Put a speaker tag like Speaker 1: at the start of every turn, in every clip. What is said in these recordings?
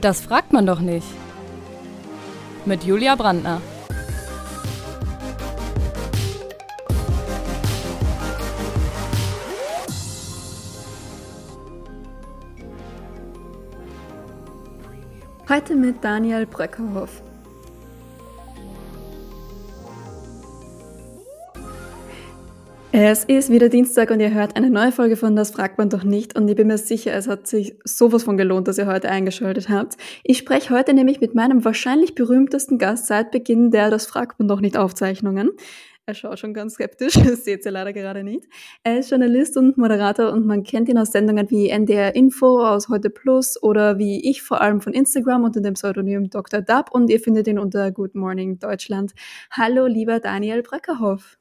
Speaker 1: Das fragt man doch nicht. Mit Julia Brandner.
Speaker 2: Heute mit Daniel Breckerhoff. Es ist wieder Dienstag und ihr hört eine neue Folge von Das fragt man doch nicht und ich bin mir sicher, es hat sich sowas von gelohnt, dass ihr heute eingeschaltet habt. Ich spreche heute nämlich mit meinem wahrscheinlich berühmtesten Gast seit Beginn der Das fragt man doch nicht Aufzeichnungen. Er schaut schon ganz skeptisch, das seht ihr leider gerade nicht. Er ist Journalist und Moderator und man kennt ihn aus Sendungen wie NDR Info, aus Heute Plus oder wie ich vor allem von Instagram unter dem Pseudonym Dr. Dub und ihr findet ihn unter Good Morning Deutschland. Hallo, lieber Daniel Breckerhoff.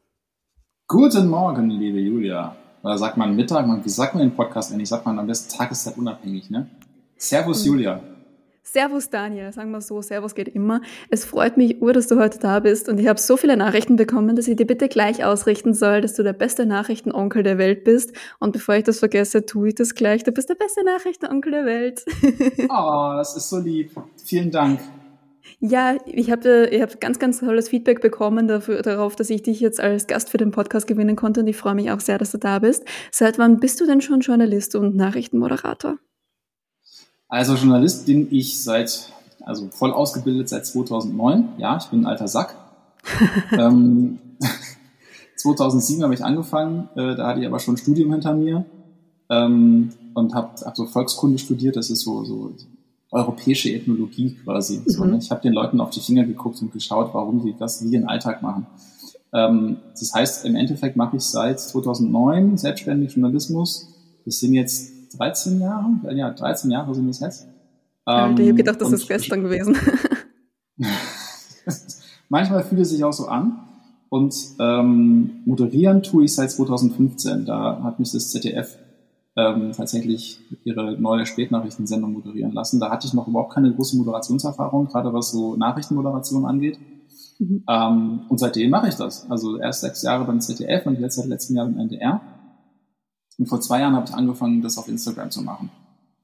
Speaker 3: Guten Morgen, liebe Julia. Oder sagt man Mittag? Wie sagt man den Podcast eigentlich? Sagt man am besten Tageszeit unabhängig, ne? Servus, mhm. Julia.
Speaker 2: Servus, Daniel. Sagen wir so, Servus geht immer. Es freut mich ur, dass du heute da bist und ich habe so viele Nachrichten bekommen, dass ich dir bitte gleich ausrichten soll, dass du der beste Nachrichtenonkel der Welt bist. Und bevor ich das vergesse, tue ich das gleich. Du bist der beste Nachrichtenonkel der Welt.
Speaker 3: oh, das ist so lieb. Vielen Dank.
Speaker 2: Ja, ich habe ich hab ganz, ganz tolles Feedback bekommen dafür, darauf, dass ich dich jetzt als Gast für den Podcast gewinnen konnte und ich freue mich auch sehr, dass du da bist. Seit wann bist du denn schon Journalist und Nachrichtenmoderator?
Speaker 3: Also Journalist bin ich seit, also voll ausgebildet seit 2009. Ja, ich bin ein alter Sack. ähm, 2007 habe ich angefangen, äh, da hatte ich aber schon ein Studium hinter mir ähm, und habe hab so Volkskunde studiert. Das ist so, so europäische Ethnologie quasi. Mhm. So, ne? Ich habe den Leuten auf die Finger geguckt und geschaut, warum sie das wie ihren Alltag machen. Ähm, das heißt, im Endeffekt mache ich seit 2009 selbstständig Journalismus. Das sind jetzt 13 Jahre, ja, 13 Jahre sind es jetzt.
Speaker 2: Ähm, ich habe gedacht, das ist gestern gewesen.
Speaker 3: manchmal fühlt es sich auch so an. Und ähm, moderieren tue ich seit 2015. Da hat mich das ZDF ähm, tatsächlich ihre neue Spätnachrichtensendung moderieren lassen. Da hatte ich noch überhaupt keine große Moderationserfahrung, gerade was so Nachrichtenmoderation angeht. Mhm. Ähm, und seitdem mache ich das. Also erst sechs Jahre beim ZDF und jetzt seit letztem Jahr beim NDR. Und vor zwei Jahren habe ich angefangen, das auf Instagram zu machen.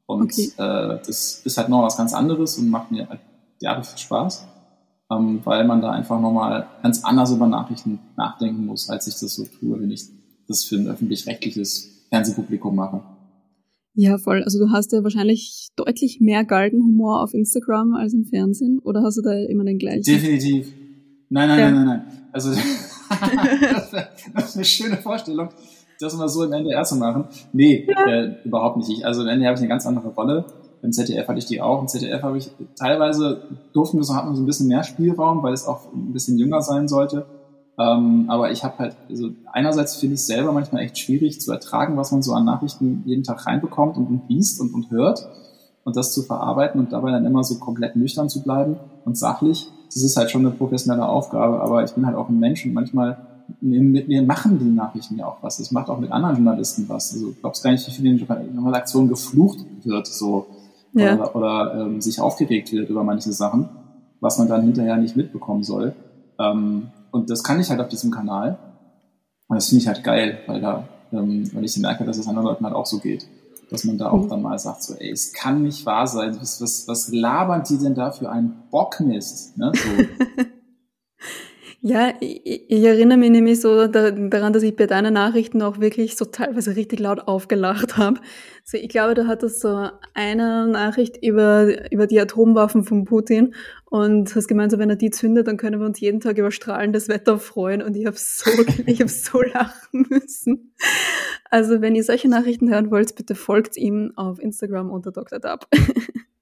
Speaker 3: Und okay. äh, das ist halt noch was ganz anderes und macht mir halt derbe viel Spaß, ähm, weil man da einfach nochmal ganz anders über Nachrichten nachdenken muss, als ich das so tue, wenn ich das für ein öffentlich-rechtliches Fernsehpublikum mache.
Speaker 2: Ja, voll. Also du hast ja wahrscheinlich deutlich mehr Galgenhumor auf Instagram als im Fernsehen oder hast du da immer den gleichen?
Speaker 3: Definitiv. Nein, nein, ja. nein, nein, nein. Also das ist eine schöne Vorstellung, das mal so im NDR zu machen. Nee, ja. äh, überhaupt nicht. Ich, also im NDR habe ich eine ganz andere Rolle. Im ZDF hatte ich die auch. Im ZDF habe ich teilweise durften wir so, hatten wir so ein bisschen mehr Spielraum, weil es auch ein bisschen jünger sein sollte. Ähm, aber ich habe halt, also einerseits finde ich es selber manchmal echt schwierig zu ertragen, was man so an Nachrichten jeden Tag reinbekommt und, und liest und, und hört und das zu verarbeiten und dabei dann immer so komplett nüchtern zu bleiben und sachlich. Das ist halt schon eine professionelle Aufgabe, aber ich bin halt auch ein Mensch und manchmal mit mir machen die Nachrichten ja auch was. Das macht auch mit anderen Journalisten was. Also glaubst gar nicht, wie viel in der Redaktion geflucht wird, so ja. oder, oder ähm, sich aufgeregt wird über manche Sachen, was man dann hinterher nicht mitbekommen soll. Ähm, und das kann ich halt auf diesem Kanal. Und das finde ich halt geil, weil da, ähm, weil ich merke, dass es anderen Leuten halt auch so geht. Dass man da auch mhm. dann mal sagt, so, ey, es kann nicht wahr sein. Was, was, was labern die denn da für einen Bockmist? Ne? So.
Speaker 2: Ja, ich, ich, erinnere mich nämlich so daran, dass ich bei deinen Nachrichten auch wirklich so teilweise richtig laut aufgelacht habe. Also ich glaube, du hattest so eine Nachricht über, über die Atomwaffen von Putin und hast gemeint, so, wenn er die zündet, dann können wir uns jeden Tag über strahlendes Wetter freuen und ich habe so, ich habe so lachen müssen. Also wenn ihr solche Nachrichten hören wollt, bitte folgt ihm auf Instagram unter Dr. Dub.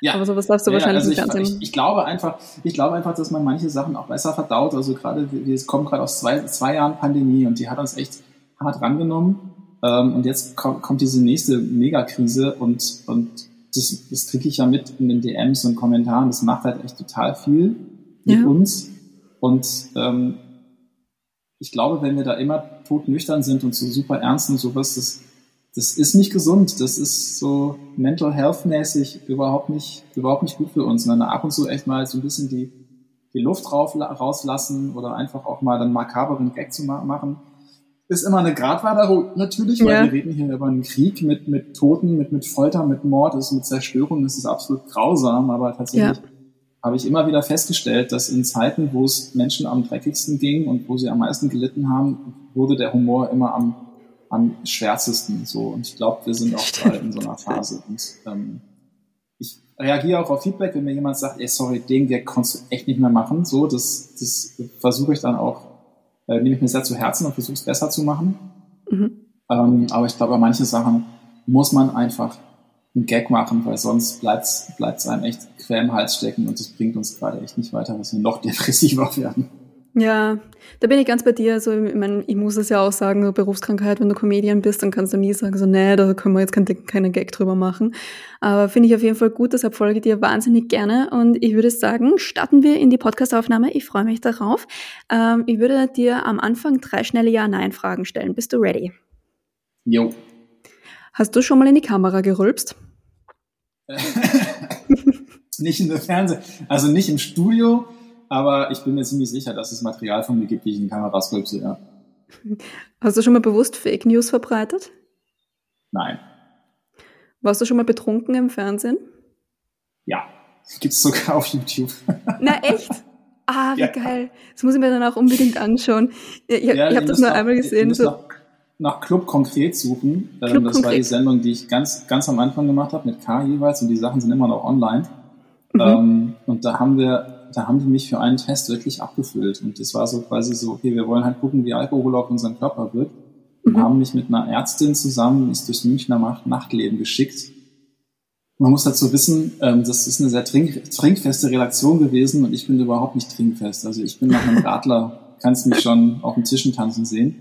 Speaker 3: Ja. Aber sowas darfst du ja, wahrscheinlich also nicht ich, ich, ich, glaube einfach, ich glaube einfach, dass man manche Sachen auch besser verdaut. Also gerade, wir kommen gerade aus zwei, zwei Jahren Pandemie und die hat uns echt hart rangenommen. Ähm, und jetzt kommt, kommt diese nächste Megakrise und, und das, das kriege ich ja mit in den DMs und Kommentaren. Das macht halt echt total viel mit ja. uns. Und ähm, ich glaube, wenn wir da immer todnüchtern sind und so super ernst und sowas, das, das ist nicht gesund. Das ist so mental health mäßig überhaupt nicht, überhaupt nicht gut für uns. Wenn wir ab und zu echt mal so ein bisschen die, die Luft rauf, rauslassen oder einfach auch mal dann makaberen Gag zu machen, ist immer eine Gratwanderung, natürlich, weil
Speaker 2: Ja.
Speaker 3: wir reden hier über einen Krieg mit, mit Toten, mit, mit Folter, mit Mord, ist mit Zerstörung, das ist absolut grausam, aber tatsächlich habe ich immer wieder festgestellt, dass in Zeiten, wo es Menschen am dreckigsten ging und wo sie am meisten gelitten haben, wurde der Humor immer am, am schwärzesten. So. Und ich glaube, wir sind auch gerade in so einer Phase. Und ähm, ich reagiere auch auf Feedback, wenn mir jemand sagt, ey, sorry, den Gag konntest du echt nicht mehr machen. So, das, das versuche ich dann auch, äh, nehme ich mir sehr zu Herzen und versuche es besser zu machen.
Speaker 2: Mhm.
Speaker 3: Ähm, aber ich glaube, bei manchen Sachen muss man einfach einen Gag machen, weil sonst bleibt es einem echt quer im Hals stecken und das bringt uns gerade echt nicht weiter, dass wir noch depressiver werden.
Speaker 2: Ja, da bin ich ganz bei dir. Also, ich, mein, ich muss es ja auch sagen, so Berufskrankheit, wenn du Comedian bist, dann kannst du nie sagen, so, nee, da können wir jetzt keinen keine Gag drüber machen. Aber finde ich auf jeden Fall gut, deshalb folge ich dir wahnsinnig gerne. Und ich würde sagen, starten wir in die Podcastaufnahme. Ich freue mich darauf. Ähm, ich würde dir am Anfang drei schnelle Ja-Nein-Fragen stellen. Bist du ready?
Speaker 3: Jo.
Speaker 2: Hast du schon mal in die Kamera gerülpst?
Speaker 3: nicht in der Fernseh, also nicht im Studio, aber ich bin mir ziemlich sicher, dass es Material von mir gibt, die ich in Kameras rülpse, ja.
Speaker 2: Hast du schon mal bewusst Fake News verbreitet?
Speaker 3: Nein.
Speaker 2: Warst du schon mal betrunken im Fernsehen?
Speaker 3: Ja. Gibt's sogar auf YouTube.
Speaker 2: Na echt? Ah, wie
Speaker 3: Ja.
Speaker 2: geil. Das muss ich mir dann auch unbedingt anschauen. Ich,
Speaker 3: Ja,
Speaker 2: ich habe das nur
Speaker 3: nach-
Speaker 2: einmal gesehen. So.
Speaker 3: Nach, nach Club konkret suchen. Ähm,
Speaker 2: Club
Speaker 3: das war die
Speaker 2: Konkret.
Speaker 3: Sendung, die ich ganz, ganz am Anfang gemacht habe mit K jeweils und die Sachen sind immer noch online.
Speaker 2: Mhm.
Speaker 3: Ähm, und da haben wir, da haben die mich für einen Test wirklich abgefüllt. Und das war so quasi so, okay, wir wollen halt gucken, wie Alkohol auf unseren Körper wirkt. Und
Speaker 2: Mhm.
Speaker 3: haben mich mit einer Ärztin zusammen ist durchs Münchner Nacht- Nachtleben geschickt. Man muss dazu wissen, ähm, das ist eine sehr trink trinkfeste Redaktion gewesen und ich bin überhaupt nicht trinkfest. Also ich bin nach einem Radler, kannst mich schon auf den Tischen tanzen sehen.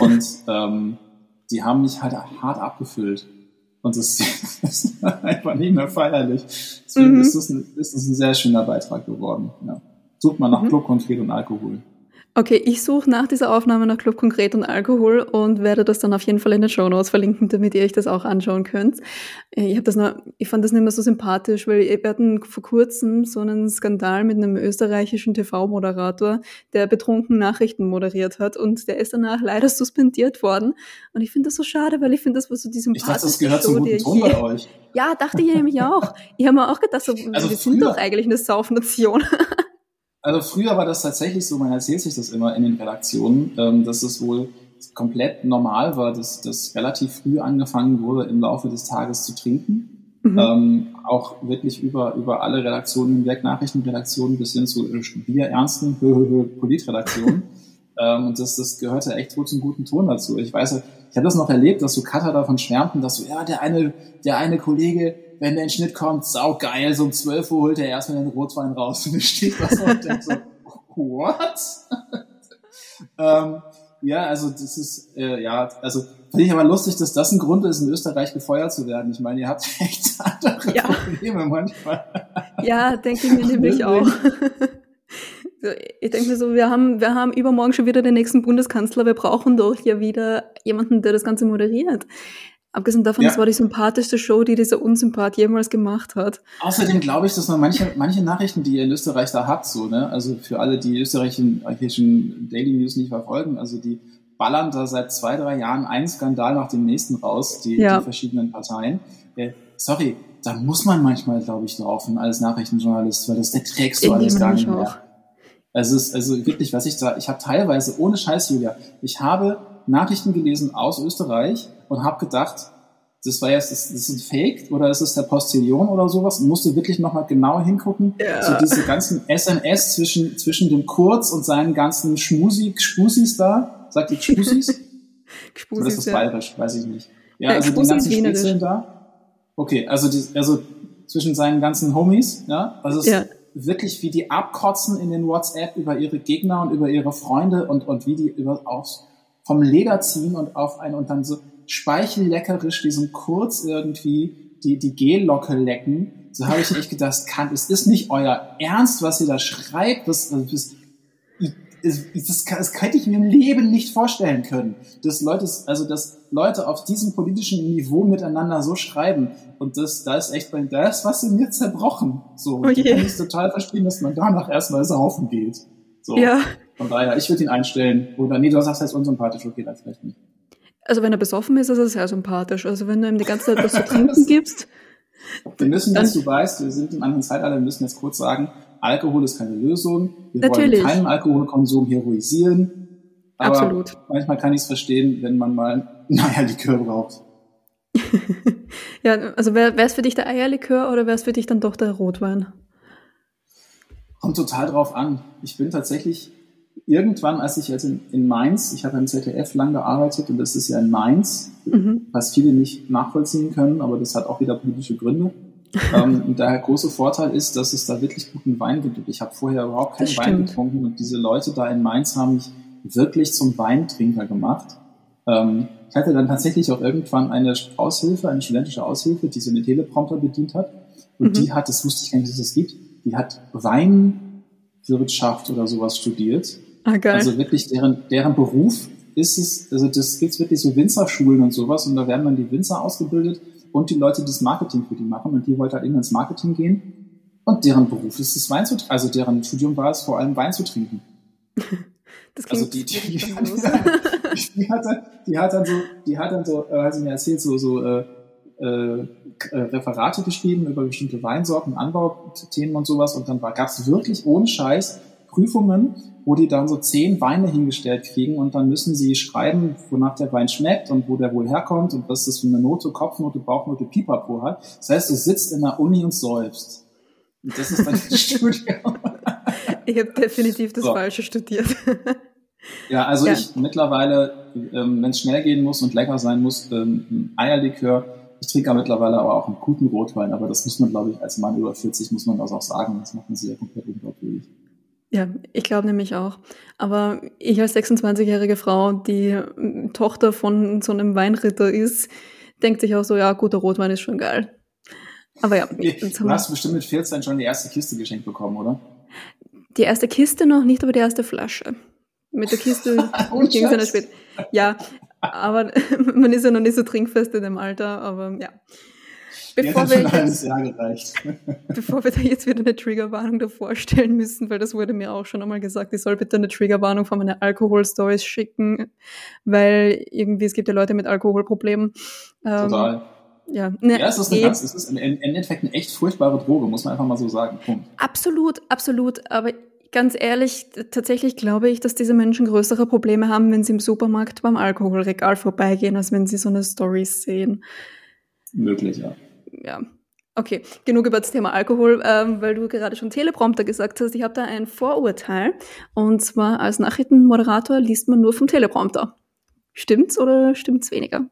Speaker 3: Und ähm, die haben mich halt hart abgefüllt. Und das ist einfach nicht mehr feierlich. Deswegen
Speaker 2: Mhm.
Speaker 3: ist, das ein, ist das ein sehr schöner Beitrag geworden. Ja. Sucht mal nach
Speaker 2: Mhm.
Speaker 3: Club Konkret und Alkohol.
Speaker 2: Okay, ich suche nach dieser Aufnahme nach Club Konkret und Alkohol und werde das dann auf jeden Fall in den Show Notes verlinken, damit ihr euch das auch anschauen könnt. Äh, Ich habe das nur, ich fand das nicht mehr so sympathisch, weil wir hatten vor kurzem so einen Skandal mit einem österreichischen TV-Moderator, der betrunken Nachrichten moderiert hat und der ist danach leider suspendiert worden. Und ich finde das so schade, weil ich finde, das war so die
Speaker 3: Ich dachte, das gehört zum
Speaker 2: Show, die
Speaker 3: guten
Speaker 2: ich
Speaker 3: Ton bei euch.
Speaker 2: Ja, dachte ich nämlich auch. Ich habe mir auch gedacht, so,
Speaker 3: Also
Speaker 2: wir sind
Speaker 3: früher-
Speaker 2: doch eigentlich eine Saufnation.
Speaker 3: Also früher war das tatsächlich so, man erzählt sich das immer in den Redaktionen, ähm, dass es wohl komplett normal war, dass das relativ früh angefangen wurde, im Laufe des Tages zu trinken.
Speaker 2: Mhm.
Speaker 3: Ähm, auch wirklich über, über alle Redaktionen hinweg, Nachrichtenredaktionen bis hin zu bierernsten Politredaktionen. ähm, und das, das gehörte echt wohl zum guten Ton dazu. Ich weiß, ich habe das noch erlebt, dass so Cutter davon schwärmten, dass so, ja, der eine, der eine Kollege, wenn der in Schnitt kommt, saugeil, so um 12 Uhr holt er erstmal den Rotwein raus und ich stehe da so und denke so, what? ähm, ja, also das ist, äh, ja, also finde ich aber lustig, dass das ein Grund ist, in Österreich gefeuert zu werden. Ich meine, ihr habt echt andere
Speaker 2: Ja.
Speaker 3: Probleme manchmal.
Speaker 2: Ja, denke ich mir nämlich auch. Ich denke mir so, wir haben, wir haben übermorgen schon wieder den nächsten Bundeskanzler. Wir brauchen doch hier wieder jemanden, der das Ganze moderiert. Abgesehen davon,
Speaker 3: Ja.
Speaker 2: das war die sympathischste Show, die dieser Unsympath jemals gemacht hat.
Speaker 3: Außerdem glaube ich, dass man manche, manche Nachrichten, die ihr in Österreich da habt, so, ne, also für alle, die österreichischen, Daily News nicht verfolgen, also die ballern da seit zwei, drei Jahren einen Skandal nach dem nächsten raus, die,
Speaker 2: Ja.
Speaker 3: die verschiedenen Parteien. Äh, sorry, da muss man manchmal, glaube ich, laufen als Nachrichtenjournalist, weil das der trägst du alles gar nicht
Speaker 2: auch.
Speaker 3: mehr. Also es also wirklich, was ich da, ich habe teilweise, ohne Scheiß, Julia, ich habe Nachrichten gelesen aus Österreich und habe gedacht, das war jetzt, das, das ist ein Fake oder ist es der Postillon oder sowas? Und musste wirklich nochmal genau hingucken.
Speaker 2: Ja.
Speaker 3: So diese ganzen SMS zwischen, zwischen dem Kurz und seinen ganzen Schmusi, Spusis da. Sagt ihr Spusis? Oder ist das
Speaker 2: ja.
Speaker 3: bayerisch? Weiß ich nicht. Ja,
Speaker 2: Ja,
Speaker 3: also die ganzen. Spätzchen da. Okay, also, die, also zwischen seinen ganzen Homies, ja. Also es
Speaker 2: Ja.
Speaker 3: ist wirklich, wie die abkotzen in den WhatsApp über ihre Gegner und über ihre Freunde und, und wie die über, aufs, vom Leder ziehen und auf einen und dann so speichelleckerisch diesem Kurz irgendwie die, die Gellocke lecken. So habe ich echt gedacht, das kann, es ist nicht euer Ernst, was ihr da schreibt. Das, das, das, das, kann, das hätte ich mir im Leben nicht vorstellen können, dass Leute, also dass Leute auf diesem politischen Niveau miteinander so schreiben und das, da ist echt, bei- da ist was in mir zerbrochen. So,
Speaker 2: Oh
Speaker 3: ich kann es total verstehen, dass man danach erstmal saufen geht. So.
Speaker 2: Ja,
Speaker 3: Von daher, ich würde ihn einstellen. Oder nee, du sagst, er ist unsympathisch, okay, dann vielleicht nicht.
Speaker 2: Also wenn er besoffen ist, ist er sehr sympathisch. Also wenn du ihm die ganze Zeit was zu trinken gibst.
Speaker 3: Wir müssen, dass du weißt, wir sind im anderen Zeitalter, wir müssen jetzt kurz sagen, Alkohol ist keine Lösung. Wir
Speaker 2: Natürlich.
Speaker 3: wollen keinen Alkoholkonsum heroisieren. Aber
Speaker 2: Absolut.
Speaker 3: manchmal kann ich es verstehen, wenn man mal ein Eierlikör braucht.
Speaker 2: ja, also wäre es für dich der Eierlikör oder wäre es für dich dann doch der Rotwein?
Speaker 3: Kommt total drauf an. Ich bin tatsächlich irgendwann, als ich jetzt in, in Mainz, ich habe im ZDF lang gearbeitet und das ist ja in Mainz, mhm. was viele nicht nachvollziehen können, aber das hat auch wieder politische Gründe. ähm, und daher große Vorteil ist, dass es da wirklich guten Wein gibt. Ich habe vorher überhaupt keinen Wein getrunken und diese Leute da in Mainz haben mich wirklich zum Weintrinker gemacht. Ähm, ich hatte dann tatsächlich auch irgendwann eine Aushilfe, eine studentische Aushilfe, die so eine Teleprompter bedient hat. Und mhm. die hat, das wusste ich gar nicht, dass es das gibt, die hat Weinwirtschaft oder sowas studiert.
Speaker 2: Ah, geil.
Speaker 3: Also wirklich deren, deren Beruf ist es, also das gibt wirklich so Winzerschulen und sowas und da werden dann die Winzer ausgebildet und die Leute, die das Marketing für die machen und die wollte halt eben ins Marketing gehen und deren Beruf ist es Wein zu trinken, also deren Studium war es vor allem Wein zu trinken.
Speaker 2: Das also
Speaker 3: die, die, die, die, hat dann, die hat dann so, die hat dann so, äh, hat sie mir erzählt, so, so äh, äh, Referate geschrieben über bestimmte Weinsorten, Anbauthemen und sowas. Und dann gab es wirklich ohne Scheiß Prüfungen, wo die dann so zehn Weine hingestellt kriegen und dann müssen sie schreiben, wonach der Wein schmeckt und wo der wohl herkommt und was das für eine Note, Kopfnote, Bauchnote, Pipapo hat. Das heißt, du sitzt in der Uni und säufst. Und das ist dann das Studium.
Speaker 2: Ich habe definitiv das so. Falsche studiert.
Speaker 3: Ja, also ja. ich mittlerweile, ähm, wenn es schnell gehen muss und lecker sein muss, ähm, Eierlikör. Ich trinke mittlerweile aber auch einen guten Rotwein, aber das muss man, glaube ich, als Mann über 40 muss man das auch sagen. Das macht man sich ja komplett unglaubwürdig.
Speaker 2: Ja, ich glaube nämlich auch. Aber ich als 26-jährige Frau, die ähm, Tochter von so einem Weinritter ist, denkt sich auch so, ja, guter Rotwein ist schon geil. Aber ja.
Speaker 3: Du hast bestimmt mit 14 schon die erste Kiste geschenkt bekommen, oder?
Speaker 2: Die erste Kiste noch nicht, aber die erste Flasche. Mit der Kiste ging es dann spät. Ja, aber man ist ja noch nicht so trinkfest in dem Alter, aber ja.
Speaker 3: Bevor wir, jetzt,
Speaker 2: bevor wir da jetzt wieder eine Triggerwarnung davor stellen müssen, weil das wurde mir auch schon einmal gesagt, ich soll bitte eine Triggerwarnung von meinen Alkoholstories schicken, weil irgendwie es gibt ja Leute mit Alkoholproblemen.
Speaker 3: Ähm, Total.
Speaker 2: Ja, ne,
Speaker 3: ja, es ist, eine ganz, es ist im Endeffekt eine echt furchtbare Droge, muss man einfach mal so sagen. Punkt.
Speaker 2: Absolut, absolut. Aber ganz ehrlich, tatsächlich glaube ich, dass diese Menschen größere Probleme haben, wenn sie im Supermarkt beim Alkoholregal vorbeigehen, als wenn sie so eine Story sehen.
Speaker 3: Möglich, ja.
Speaker 2: Ja. Okay, genug über das Thema Alkohol, ähm, weil du gerade schon Teleprompter gesagt hast. Ich habe da ein Vorurteil. Und zwar als Nachrichtenmoderator liest man nur vom Teleprompter. Stimmt's oder stimmt's weniger?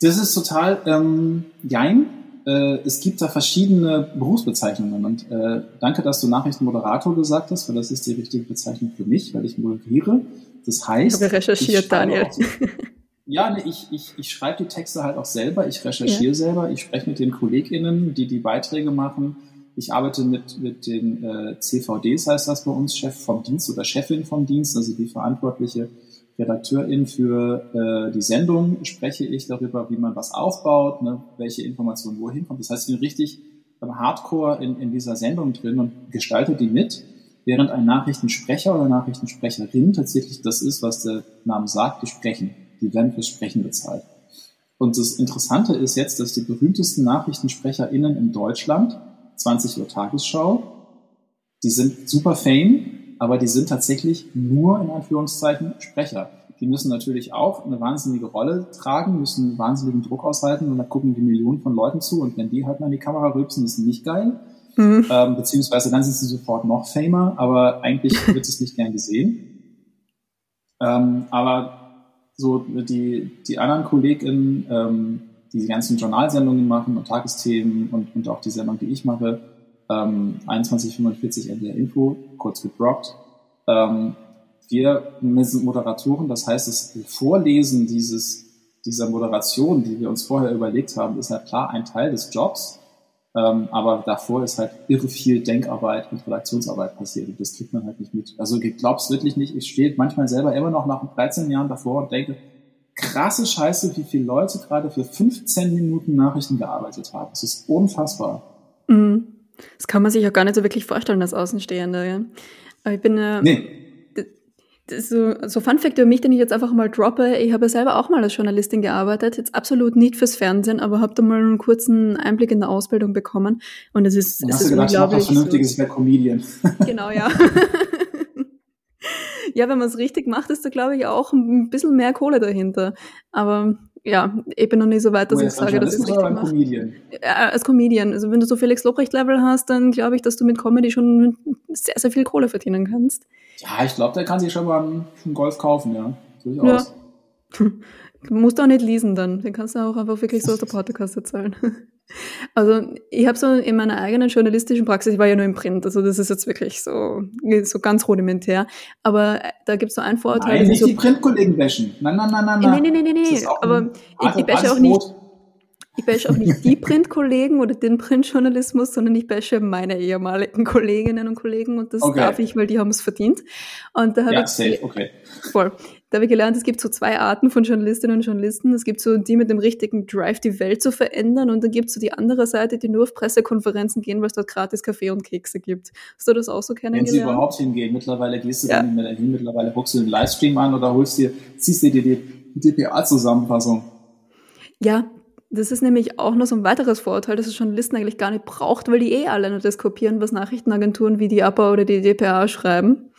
Speaker 3: Das ist total ähm, jein äh, es gibt da verschiedene Berufsbezeichnungen und äh, danke, dass du Nachrichtenmoderator gesagt hast, weil das ist die richtige Bezeichnung für mich, weil ich moderiere. Das heißt,
Speaker 2: ich habe recherchiert, Daniel.
Speaker 3: So, ja, nee, ich, ich, ich schreibe die Texte halt auch selber, ich recherchiere ja. selber, ich spreche mit den KollegInnen, die die Beiträge machen. Ich arbeite mit, mit den äh, CVDs, heißt das bei uns, Chef vom Dienst oder Chefin vom Dienst, also die verantwortliche Redakteurin für äh, die Sendung spreche ich darüber, wie man was aufbaut, ne, welche Informationen wohin kommt. Das heißt, ich bin richtig hardcore in, in dieser Sendung drin und gestalte die mit, während ein Nachrichtensprecher oder Nachrichtensprecherin tatsächlich das ist, was der Name sagt, die sprechen. Die werden fürs Sprechen bezahlt. Und das Interessante ist jetzt, dass die berühmtesten NachrichtensprecherInnen in Deutschland, 20 Uhr Tagesschau, die sind super fame, aber die sind tatsächlich nur in Anführungszeichen Sprecher. Die müssen natürlich auch eine wahnsinnige Rolle tragen, müssen einen wahnsinnigen Druck aushalten und da gucken die Millionen von Leuten zu und wenn die halt mal in die Kamera rülpsen, ist nicht geil. Mhm. Ähm, beziehungsweise dann sind sie sofort noch famer, aber eigentlich wird es nicht gern gesehen. Ähm, aber so die, die anderen KollegInnen, ähm, die die ganzen Journalsendungen machen und Tagesthemen und, und auch die Sendung, die ich mache, ähm, 2145 NDR Info, kurz gebrockt. Ähm, wir sind Moderatoren, das heißt, das Vorlesen dieses, dieser Moderation, die wir uns vorher überlegt haben, ist halt klar ein Teil des Jobs. Ähm, aber davor ist halt irre viel Denkarbeit und Redaktionsarbeit passiert und das kriegt man halt nicht mit. Also ich glaub's wirklich nicht. Ich stehe manchmal selber immer noch nach 13 Jahren davor und denke, krasse Scheiße, wie viele Leute gerade für 15 Minuten Nachrichten gearbeitet haben. Das ist unfassbar.
Speaker 2: Mhm. Das kann man sich auch gar nicht so wirklich vorstellen als Außenstehender. Ja? Aber ich bin, äh,
Speaker 3: nee.
Speaker 2: So, so Fun Fact über mich, den ich jetzt einfach mal droppe. Ich habe ja selber auch mal als Journalistin gearbeitet, jetzt absolut nicht fürs Fernsehen, aber habe da mal einen kurzen Einblick in der Ausbildung bekommen. Und es ist,
Speaker 3: Dann
Speaker 2: es
Speaker 3: hast
Speaker 2: ist
Speaker 3: du gedacht, ich mach was Vernünftiges, ich
Speaker 2: so,
Speaker 3: werde Comedian.
Speaker 2: Genau, ja. ja, wenn man es richtig macht, ist da, glaube ich, auch ein bisschen mehr Kohle dahinter. Aber ja, ich bin noch nicht so weit, dass
Speaker 3: Oh,
Speaker 2: ich
Speaker 3: als
Speaker 2: sage, dass ich es
Speaker 3: Journalist oder
Speaker 2: richtig mache.
Speaker 3: Comedian?
Speaker 2: Ja, als Comedian. Also wenn du so Felix Lobrecht-Level hast, dann glaube ich, dass du mit Comedy schon sehr, sehr viel Kohle verdienen kannst.
Speaker 3: Ja, ich glaube, der kann sich schon mal einen, Golf kaufen, ja. Durchaus.
Speaker 2: Du musst auch nicht lesen dann. Den kannst du auch einfach wirklich so aus der Portokasse zahlen. Also ich habe so in meiner eigenen journalistischen Praxis, ich war ja nur im Print, also das ist jetzt wirklich so, so ganz rudimentär. Aber äh, da gibt es so ein Vorurteil.
Speaker 3: Nein, nicht
Speaker 2: ich
Speaker 3: die
Speaker 2: so,
Speaker 3: Printkollegen bashen. Nein, nein, nein, nein, nein. Das
Speaker 2: nee.
Speaker 3: ist auch
Speaker 2: Aber ich, ich bashe
Speaker 3: hartes
Speaker 2: auch nicht, ich bashe auch nicht die Printkollegen oder den Printjournalismus, sondern ich bashe meine ehemaligen Kolleginnen und Kollegen und das
Speaker 3: Okay.
Speaker 2: darf ich, weil die haben es verdient. Und da habe
Speaker 3: Ja,
Speaker 2: ich
Speaker 3: safe, okay.
Speaker 2: Voll. Da habe ich gelernt, es gibt so zwei Arten von Journalistinnen und Journalisten. Es gibt so die mit dem richtigen Drive, die Welt zu verändern und dann gibt es so die andere Seite, die nur auf Pressekonferenzen gehen, weil es dort gratis Kaffee und Kekse gibt. Hast du das auch so
Speaker 3: Wenn sie
Speaker 2: kennengelernt?
Speaker 3: überhaupt hingehen. Mittlerweile gehst du
Speaker 2: Ja.
Speaker 3: da nicht mehr dahin. Mittlerweile guckst du den Livestream an oder holst dir, ziehst dir die, die, die DPA-Zusammenfassung.
Speaker 2: Ja, das ist nämlich auch noch so ein weiteres Vorurteil, dass es Journalisten eigentlich gar nicht braucht, weil die eh alle nur das kopieren, was Nachrichtenagenturen wie die APA oder die DPA schreiben.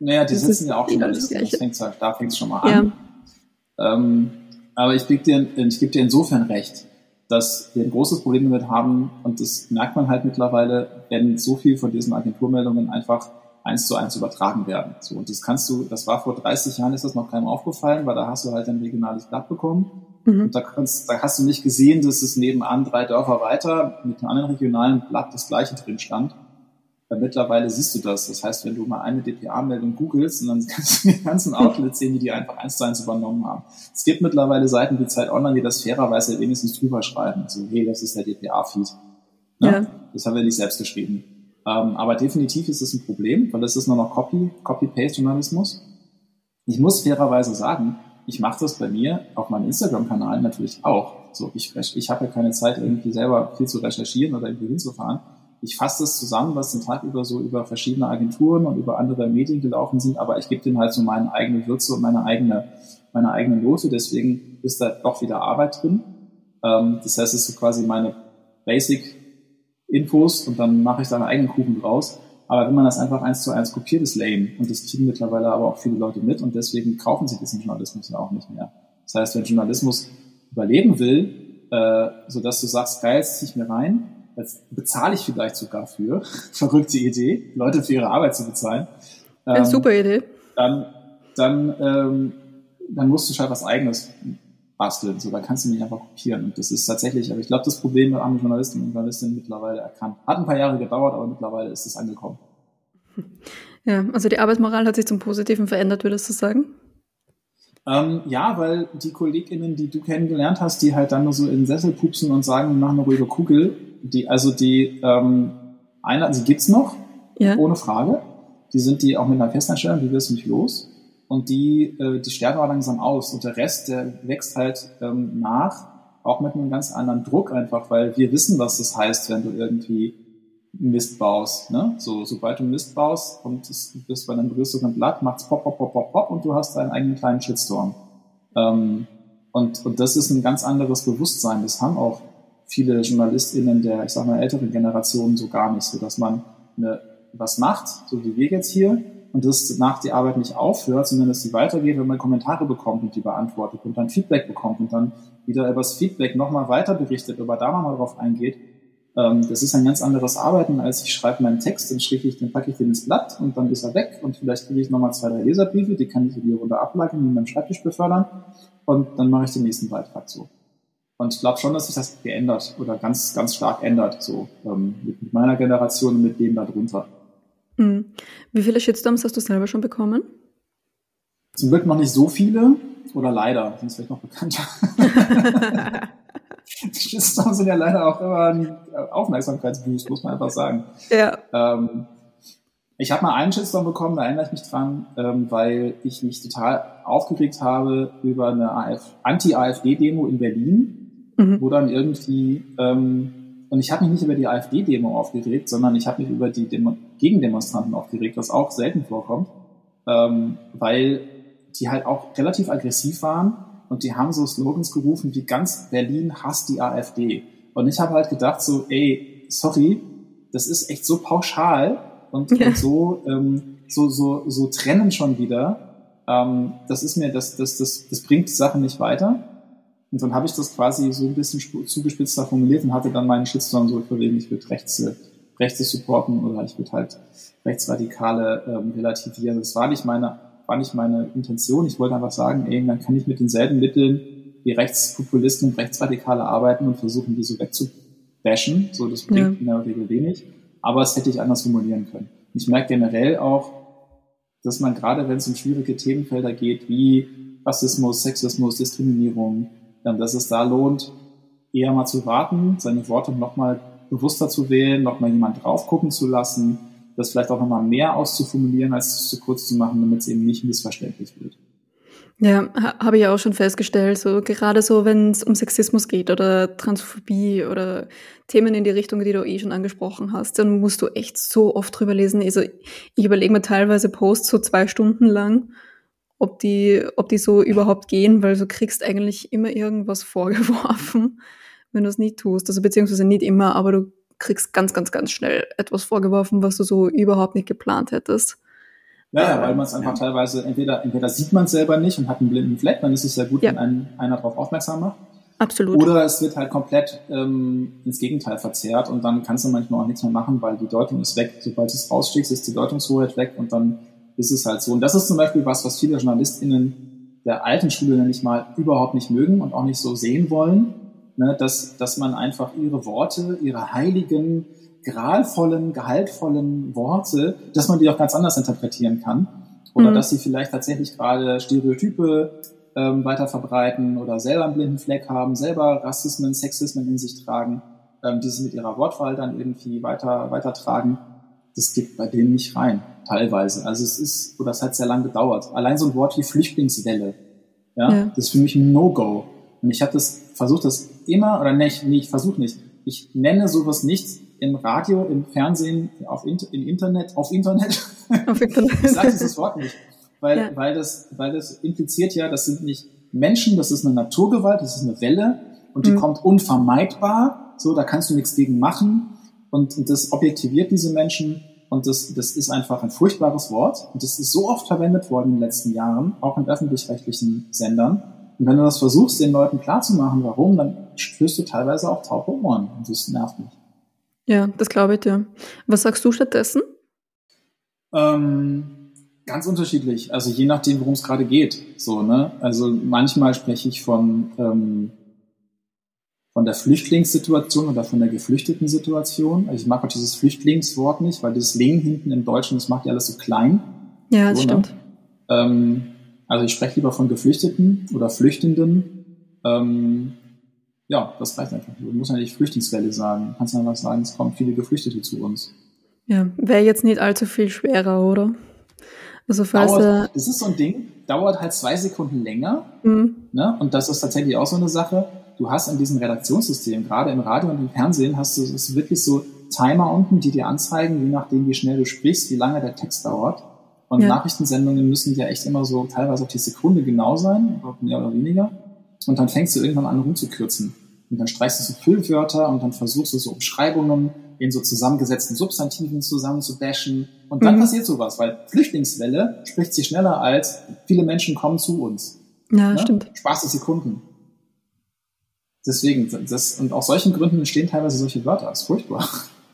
Speaker 3: Naja, die
Speaker 2: Das
Speaker 3: sitzen ja auch
Speaker 2: eh
Speaker 3: schon
Speaker 2: alles das
Speaker 3: halt, da fängt es schon mal
Speaker 2: Ja.
Speaker 3: an. Ähm, aber ich gebe dir, ich geb dir insofern recht, dass wir ein großes Problem damit haben, und das merkt man halt mittlerweile, wenn so viel von diesen Agenturmeldungen einfach eins zu eins übertragen werden. So, und das kannst du, das war vor 30 Jahren, ist das noch keinem aufgefallen, weil da hast du halt ein regionales Blatt bekommen.
Speaker 2: Mhm.
Speaker 3: Und da, kannst, da hast du nicht gesehen, dass es nebenan drei Dörfer weiter mit einem anderen regionalen Blatt das gleiche drin stand. Weil mittlerweile siehst du das. Das heißt, wenn du mal eine DPA-Meldung googelst, und dann kannst du die ganzen Outlets sehen, die die einfach eins zu eins übernommen haben. Es gibt mittlerweile Seiten wie Zeit Online, die das fairerweise wenigstens drüber schreiben. So, hey, das ist der DPA-Feed. Ne?
Speaker 2: Ja.
Speaker 3: Das haben wir nicht selbst geschrieben. Ähm, aber definitiv ist es ein Problem, weil es ist nur noch Copy, Copy-Paste-Journalismus. Ich muss fairerweise sagen, ich mache das bei mir auf meinem Instagram-Kanal natürlich auch. So, ich, ich habe ja keine Zeit, irgendwie selber viel zu recherchieren oder irgendwie hinzufahren. Ich fasse das zusammen, was den Tag über so über verschiedene Agenturen und über andere Medien gelaufen sind, aber ich gebe dem halt so meine eigene Würze und meine eigene, meine eigene Note. Deswegen ist da doch wieder Arbeit drin. Ähm, das heißt, es ist so quasi meine Basic-Infos und dann mache ich da einen eigenen Kuchen draus. Aber wenn man das einfach eins zu eins kopiert, ist lame. Und das kriegen mittlerweile aber auch viele Leute mit und deswegen kaufen sie diesen Journalismus ja auch nicht mehr. Das heißt, wenn Journalismus überleben will, äh, so dass du sagst, geil, jetzt zieh ich mir rein, jetzt bezahle ich vielleicht sogar für, verrückte Idee, Leute für ihre Arbeit zu bezahlen.
Speaker 2: Ja,
Speaker 3: Ähm,
Speaker 2: super Idee.
Speaker 3: Dann, dann, ähm, dann musst du schon was Eigenes basteln. So, da kannst du nicht einfach kopieren. Und das ist tatsächlich, aber ich glaube, das Problem haben Journalistinnen und Journalistinnen mittlerweile erkannt. Hat ein paar Jahre gedauert, aber mittlerweile ist es angekommen.
Speaker 2: Ja, also die Arbeitsmoral hat sich zum Positiven verändert, würdest du sagen?
Speaker 3: Ähm, ja, weil die KollegInnen, die du kennengelernt hast, die halt dann nur so in den Sessel pupsen und sagen, wir machen eine ruhige Kugel, die, also die, ähm, einer, sie gibt's noch,
Speaker 2: Ja.
Speaker 3: ohne Frage. Die sind die auch mit einer Festanstellung, die wirst du nicht los. Und die, äh, die sterben aber langsam aus. Und der Rest, der wächst halt ähm, nach, auch mit einem ganz anderen Druck einfach, weil wir wissen, was das heißt, wenn du irgendwie Mist baust. Ne? So, sobald du Mist baust und es- bist bei einem größeren Blatt, macht's pop, pop, pop, pop, pop und du hast deinen eigenen kleinen Shitstorm. Ähm, und, und das ist ein ganz anderes Bewusstsein. Das haben auch viele JournalistInnen der, ich sag mal, älteren Generationen so gar nicht, so dass man eine, was macht, so wie wir jetzt hier, und das nach die Arbeit nicht aufhört, sondern dass sie weitergeht, wenn man Kommentare bekommt und die beantwortet und dann Feedback bekommt und dann wieder über das Feedback nochmal weiter berichtet, über da nochmal drauf eingeht. Ähm, das ist ein ganz anderes Arbeiten, als ich schreibe meinen Text, dann schicke ich, dann packe ich den ins Blatt und dann ist er weg und vielleicht kriege ich nochmal zwei, drei Leserbriefe, die kann ich in die Runde ablagern, die meinem Schreibtisch befördern und dann mache ich den nächsten Beitrag so. Und ich glaube schon, dass sich das geändert oder ganz, ganz stark ändert, so ähm, mit, mit meiner Generation und mit dem da drunter.
Speaker 2: Hm. Wie viele Shitstorms hast du selber schon bekommen?
Speaker 3: Zum Glück noch nicht so viele oder leider, sind es vielleicht noch bekannter. Shitstorms sind ja leider auch immer ein Aufmerksamkeitsboost, muss man einfach sagen.
Speaker 2: ja.
Speaker 3: Ähm, ich habe mal einen Shitstorm bekommen, da erinnere ich mich dran, ähm, weil ich mich total aufgeregt habe über eine AF Anti-AfD-Demo in Berlin,
Speaker 2: Mhm.
Speaker 3: wo dann irgendwie, ähm, und ich habe mich nicht über die AfD-Demo aufgeregt, sondern ich habe mich über die Demo Gegendemonstranten aufgeregt, was auch selten vorkommt. ähm, weil die halt auch relativ aggressiv waren und die haben so Slogans gerufen wie ganz Berlin hasst die AfD. Und ich habe halt gedacht so, ey, sorry, das ist echt so pauschal und, ja. und so, ähm, so, so, so trennen schon wieder. Ähm, das ist mir, das, das, das, das bringt die Sache nicht weiter. Und dann habe ich das quasi so ein bisschen zugespitzter formuliert und hatte dann meinen Shitstorm so überlegen, ich würde rechts, äh, rechts supporten oder ich würde halt Rechtsradikale ähm, relativieren. Das war nicht meine, war nicht meine Intention. Ich wollte einfach sagen, ey, dann kann ich mit denselben Mitteln wie Rechtspopulisten und Rechtsradikale arbeiten und versuchen, die so wegzubashen. So, das bringt ja. in der Regel wenig. Aber es hätte ich anders formulieren können. Ich merke generell auch, dass man gerade, wenn es um schwierige Themenfelder geht, wie Rassismus, Sexismus, Diskriminierung, dass es da lohnt, eher mal zu warten, seine Worte nochmal bewusster zu wählen, nochmal jemand drauf gucken zu lassen, das vielleicht auch nochmal mehr auszuformulieren, als es zu kurz zu machen, damit es eben nicht missverständlich wird.
Speaker 2: Ja, habe ich auch schon festgestellt. So gerade so, wenn es um Sexismus geht oder Transphobie oder Themen in die Richtung, die du eh schon angesprochen hast, dann musst du echt so oft drüber lesen. Also ich überlege mir teilweise Posts so zwei Stunden lang, ob die, ob die so überhaupt gehen, weil du kriegst eigentlich immer irgendwas vorgeworfen, wenn du es nicht tust. Also beziehungsweise nicht immer, aber du kriegst ganz, ganz, ganz schnell etwas vorgeworfen, was du so überhaupt nicht geplant hättest.
Speaker 3: Ja, weil man es einfach ja. teilweise, entweder, entweder sieht man es selber nicht und hat einen blinden Fleck, dann ist es ja gut, ja. wenn einen, einer darauf aufmerksam macht.
Speaker 2: Absolut.
Speaker 3: Oder es wird halt komplett ähm, ins Gegenteil verzerrt und dann kannst du manchmal auch nichts mehr machen, weil die Deutung ist weg. Sobald du es rausstichst, ist die Deutungshoheit weg und dann ist es halt so. Und das ist zum Beispiel was, was viele JournalistInnen der alten Schule nämlich mal überhaupt nicht mögen und auch nicht so sehen wollen, ne, dass, dass man einfach ihre Worte, ihre heiligen, gralvollen, gehaltvollen Worte, dass man die auch ganz anders interpretieren kann. Oder mhm. dass sie vielleicht tatsächlich gerade Stereotype ähm, weiter verbreiten oder selber einen blinden Fleck haben, selber Rassismen, Sexismen in sich tragen, ähm, die sie mit ihrer Wortwahl dann irgendwie weiter, weitertragen. Das geht bei denen nicht rein, teilweise. Also es ist, oder es hat sehr lange gedauert. Allein so ein Wort wie Flüchtlingswelle, ja, ja. das ist für mich ein No-Go. Und ich habe das versucht, das immer, oder nicht, nee, ich versuche nicht. Ich nenne sowas nicht im Radio, im Fernsehen, auf im Internet, auf Internet. Auf Internet. ich sage dieses Wort nicht, weil, ja. weil, das, weil das impliziert ja, das sind nicht Menschen, das ist eine Naturgewalt, das ist eine Welle und die mhm. kommt unvermeidbar. So, da kannst du nichts gegen machen und, und das objektiviert diese Menschen und das, das ist einfach ein furchtbares Wort und das ist so oft verwendet worden in den letzten Jahren, auch in öffentlich-rechtlichen Sendern. Und wenn du das versuchst, den Leuten klarzumachen, warum, dann spürst du teilweise auch taube Ohren und das nervt mich.
Speaker 2: Ja, das glaube ich dir. Was sagst du stattdessen?
Speaker 3: Ähm, ganz unterschiedlich. Also je nachdem, worum es gerade geht. So, ne? Also manchmal spreche ich von, ähm, von der Flüchtlingssituation oder von der geflüchteten Situation. Also ich mag auch dieses Flüchtlingswort nicht, weil dieses Ling hinten im Deutschen, das macht ja alles so klein.
Speaker 2: Ja, das so, ne? stimmt.
Speaker 3: Ne? Ähm, also ich spreche lieber von Geflüchteten oder Flüchtenden. Ähm, ja, das reicht einfach. Du musst ja nicht Flüchtlingswelle sagen. Du kannst einfach sagen, es kommen viele Geflüchtete zu uns.
Speaker 2: Ja, wäre jetzt nicht allzu viel schwerer, oder?
Speaker 3: Also falls dauert, das ist so ein Ding, dauert halt zwei Sekunden länger. Mhm. Ne? Und das ist tatsächlich auch so eine Sache. Du hast in diesem Redaktionssystem, gerade im Radio und im Fernsehen, hast du ist wirklich so Timer unten, die dir anzeigen, je nachdem, wie schnell du sprichst, wie lange der Text dauert. Und ja. Nachrichtensendungen müssen ja echt immer so teilweise auf die Sekunde genau sein, mehr oder weniger. Und dann fängst du irgendwann an rumzukürzen. Und dann streichst du so Füllwörter und dann versuchst du so Umschreibungen in so zusammengesetzten Substantiven zusammen zu bashen. Und dann mhm. passiert sowas, weil Flüchtlingswelle spricht sich schneller als viele Menschen kommen zu uns.
Speaker 2: Ja, ne? stimmt.
Speaker 3: Spaß der Sekunden. Deswegen, das, und aus solchen Gründen entstehen teilweise solche Wörter. Das ist furchtbar.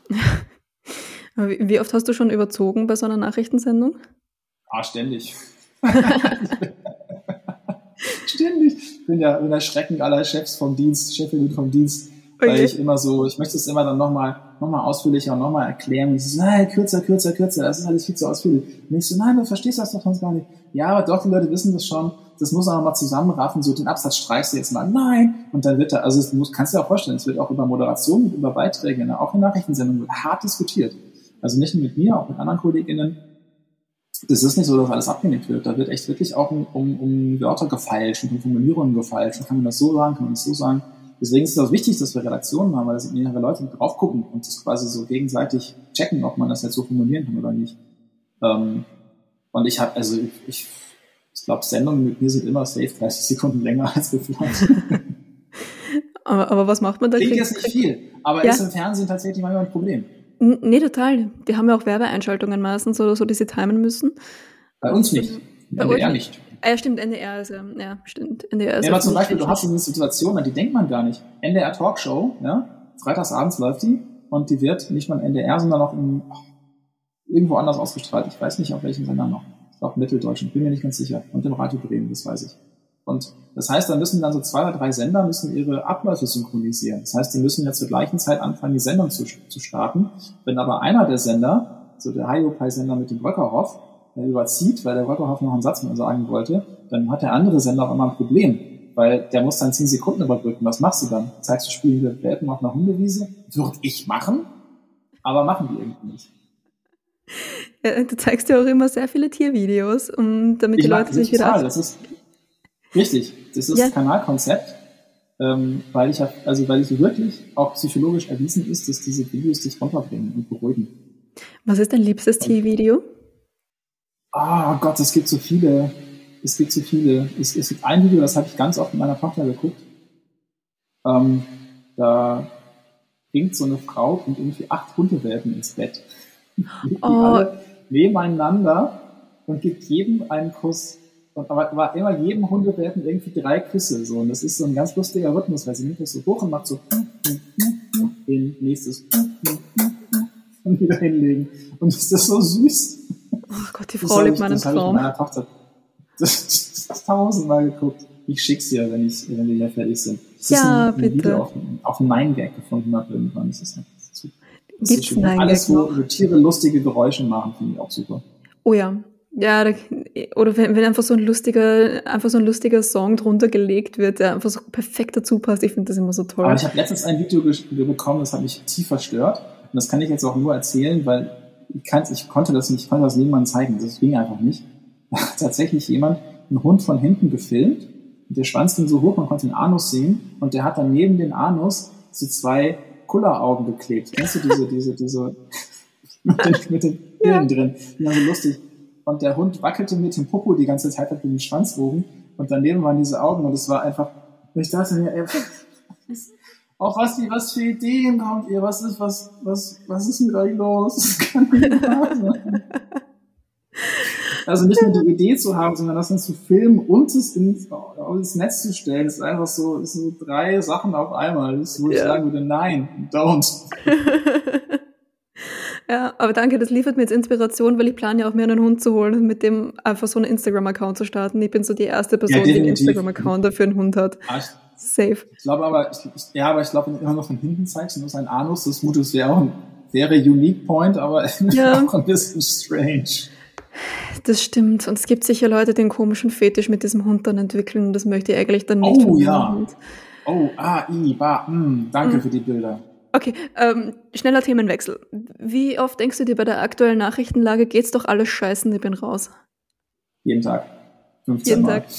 Speaker 2: Wie oft hast du schon überzogen bei so einer Nachrichtensendung?
Speaker 3: Ah, ständig. Bin ja bin der Schrecken aller Chefs vom Dienst, Chefin vom Dienst, okay. weil ich immer so, ich möchte es immer dann nochmal noch mal ausführlicher und nochmal erklären. Und ich so, hey, kürzer, kürzer, kürzer, das ist alles viel zu ausführlich. Und ich so, nein, du verstehst das doch sonst gar nicht. Ja, aber doch, die Leute wissen das schon. Das muss man nochmal zusammenraffen, so den Absatz streichst du jetzt mal. Nein! Und dann wird da, also muss, kannst du dir auch vorstellen, es wird auch über Moderation über Beiträge, auch in Nachrichtensendungen wird hart diskutiert. Also nicht nur mit mir, auch mit anderen KollegInnen das ist nicht so, dass alles abgenickt wird. Da wird echt wirklich auch um, um, um Wörter gefeilscht und um Formulierungen gefeilscht. Kann man das so sagen, kann man das so sagen? Deswegen ist es auch wichtig, dass wir Redaktionen haben, weil da mehrere Leute drauf gucken und das quasi so gegenseitig checken, ob man das jetzt so formulieren kann oder nicht. Ähm, Und ich habe, also ich, ich, ich glaube, Sendungen mit mir sind immer safe 30 Sekunden länger als geplant.
Speaker 2: aber, aber was macht man da?
Speaker 3: Klingt jetzt nicht viel, aber ja. ist im Fernsehen tatsächlich manchmal ein Problem.
Speaker 2: Nee, total. Die haben ja auch Werbeeinschaltungen meistens oder so, die sie timen müssen.
Speaker 3: Bei uns nicht.
Speaker 2: Bei NDR nicht. Ah, ja, stimmt, NDR ist ja, ja, stimmt. NDR ist
Speaker 3: ja, aber zum Beispiel, du hast diese Situation, an die denkt man gar nicht. NDR Talkshow, ja, freitagsabends läuft die und die wird nicht nur im NDR, sondern auch in, irgendwo anders ausgestrahlt. Ich weiß nicht, auf welchem Sender noch. Ich glaube Mitteldeutschland, bin mir nicht ganz sicher. Und im Radio Bremen, das weiß ich. Und das heißt, da müssen dann so zwei oder drei Sender müssen ihre Abläufe synchronisieren. Das heißt, die müssen jetzt zur gleichen Zeit anfangen, die Sendung zu, zu starten. Wenn aber einer der Sender, so der Hayopai-Sender mit dem Bröckerhoff, der überzieht, weil der Bröckerhoff noch einen Satz mit sagen wollte, dann hat der andere Sender auch immer ein Problem, weil der muss dann zehn Sekunden überbrücken. Was machst du dann? Zeigst du spielende Welpen auf einer Hundewiese? Würde ich machen, aber machen die irgendwie nicht.
Speaker 2: Ja, du zeigst ja auch immer sehr viele Tiervideos, um, damit ich die Leute sich wieder...
Speaker 3: Total. Das ist, Richtig, das ist ja. Kanalkonzept, ähm, weil ich hab, also weil es wirklich auch psychologisch erwiesen ist, dass diese Videos dich runterbringen und beruhigen.
Speaker 2: Was ist dein liebstes Tiervideo?
Speaker 3: Ah oh Gott, es gibt so viele. Es gibt so viele. Es, es gibt ein Video, das habe ich ganz oft mit meiner Tochter geguckt. Ähm, da bringt so eine Frau und irgendwie acht Hundewelpen ins Bett. oh. alle nebeneinander und gibt jedem einen Kuss. Aber war immer jedem Hundewelpen irgendwie drei Küsse. So. Und das ist so ein ganz lustiger Rhythmus, weil sie nimmt das so hoch und macht so den nächstes und wieder hinlegen. Und das ist so süß.
Speaker 2: Oh Gott, die Frau lebt meinen Traum.
Speaker 3: Ich meiner Tochter das, das tausendmal geguckt. Ich schick's dir, wenn, ich, wenn wir hier fertig sind. Das
Speaker 2: ja,
Speaker 3: ist ein,
Speaker 2: bitte. Video
Speaker 3: auf, auf einem Nine-Gag gefunden habe irgendwann. Das ist, das
Speaker 2: ist Gibt's Nine-Gag
Speaker 3: Alles, wo, wo Tiere lustige Geräusche machen, finde ich auch super.
Speaker 2: Oh ja, ja, oder wenn, wenn einfach so ein lustiger, einfach so ein lustiger Song drunter gelegt wird, der einfach so perfekt dazu passt. Ich finde das immer so toll.
Speaker 3: Aber ich habe letztens ein Video bekommen, das hat mich tief verstört. Und das kann ich jetzt auch nur erzählen, weil ich, kann, ich konnte das nicht, ich konnte das niemandem zeigen. Das ging einfach nicht. Da hat tatsächlich jemand einen Hund von hinten gefilmt. Und der Schwanz ging so hoch, man konnte den Anus sehen. Und der hat dann neben den Anus so zwei Kulleraugen geklebt. Kennst du diese, diese, diese, mit den, mit den Pillen ja. drin? Die waren so lustig und der Hund wackelte mit dem Popo die ganze Zeit mit dem Schwanz oben und daneben waren diese Augen und es war einfach, ich dachte mir, ey, auf was, die, was für Ideen kommt ihr? Was ist, was, was, was ist mit euch los? Das kann nicht wahr sein. Also nicht nur die Idee zu haben, sondern das dann zu filmen und es ins, ins Netz zu stellen, ist einfach so, ist so drei Sachen auf einmal. Das ist, wo ich ja. sagen würde, nein, don't.
Speaker 2: Ja, aber danke, das liefert mir jetzt Inspiration, weil ich plane ja auch mir einen Hund zu holen, mit dem einfach so einen Instagram-Account zu starten. Ich bin so die erste Person, ja, die einen Instagram-Account dafür einen Hund hat.
Speaker 3: Ah, Safe. Ich glaube aber, ich, ja, aber ich glaube, wenn du immer noch von hinten zeigst, nur sein Anus, das Mutus wäre auch ein, wäre Unique Point, aber ja. auch ein bisschen strange.
Speaker 2: Das stimmt. Und es gibt sicher Leute, die einen komischen Fetisch mit diesem Hund dann entwickeln. Und das möchte ich eigentlich dann nicht.
Speaker 3: Oh ja. Oh, ah, i, ba, mm, danke mm. für die Bilder.
Speaker 2: Okay, ähm, schneller Themenwechsel. Wie oft denkst du dir bei der aktuellen Nachrichtenlage, geht's doch alles scheißen, ich bin raus?
Speaker 3: Jeden Tag. 15
Speaker 2: Jeden
Speaker 3: Mal.
Speaker 2: Tag.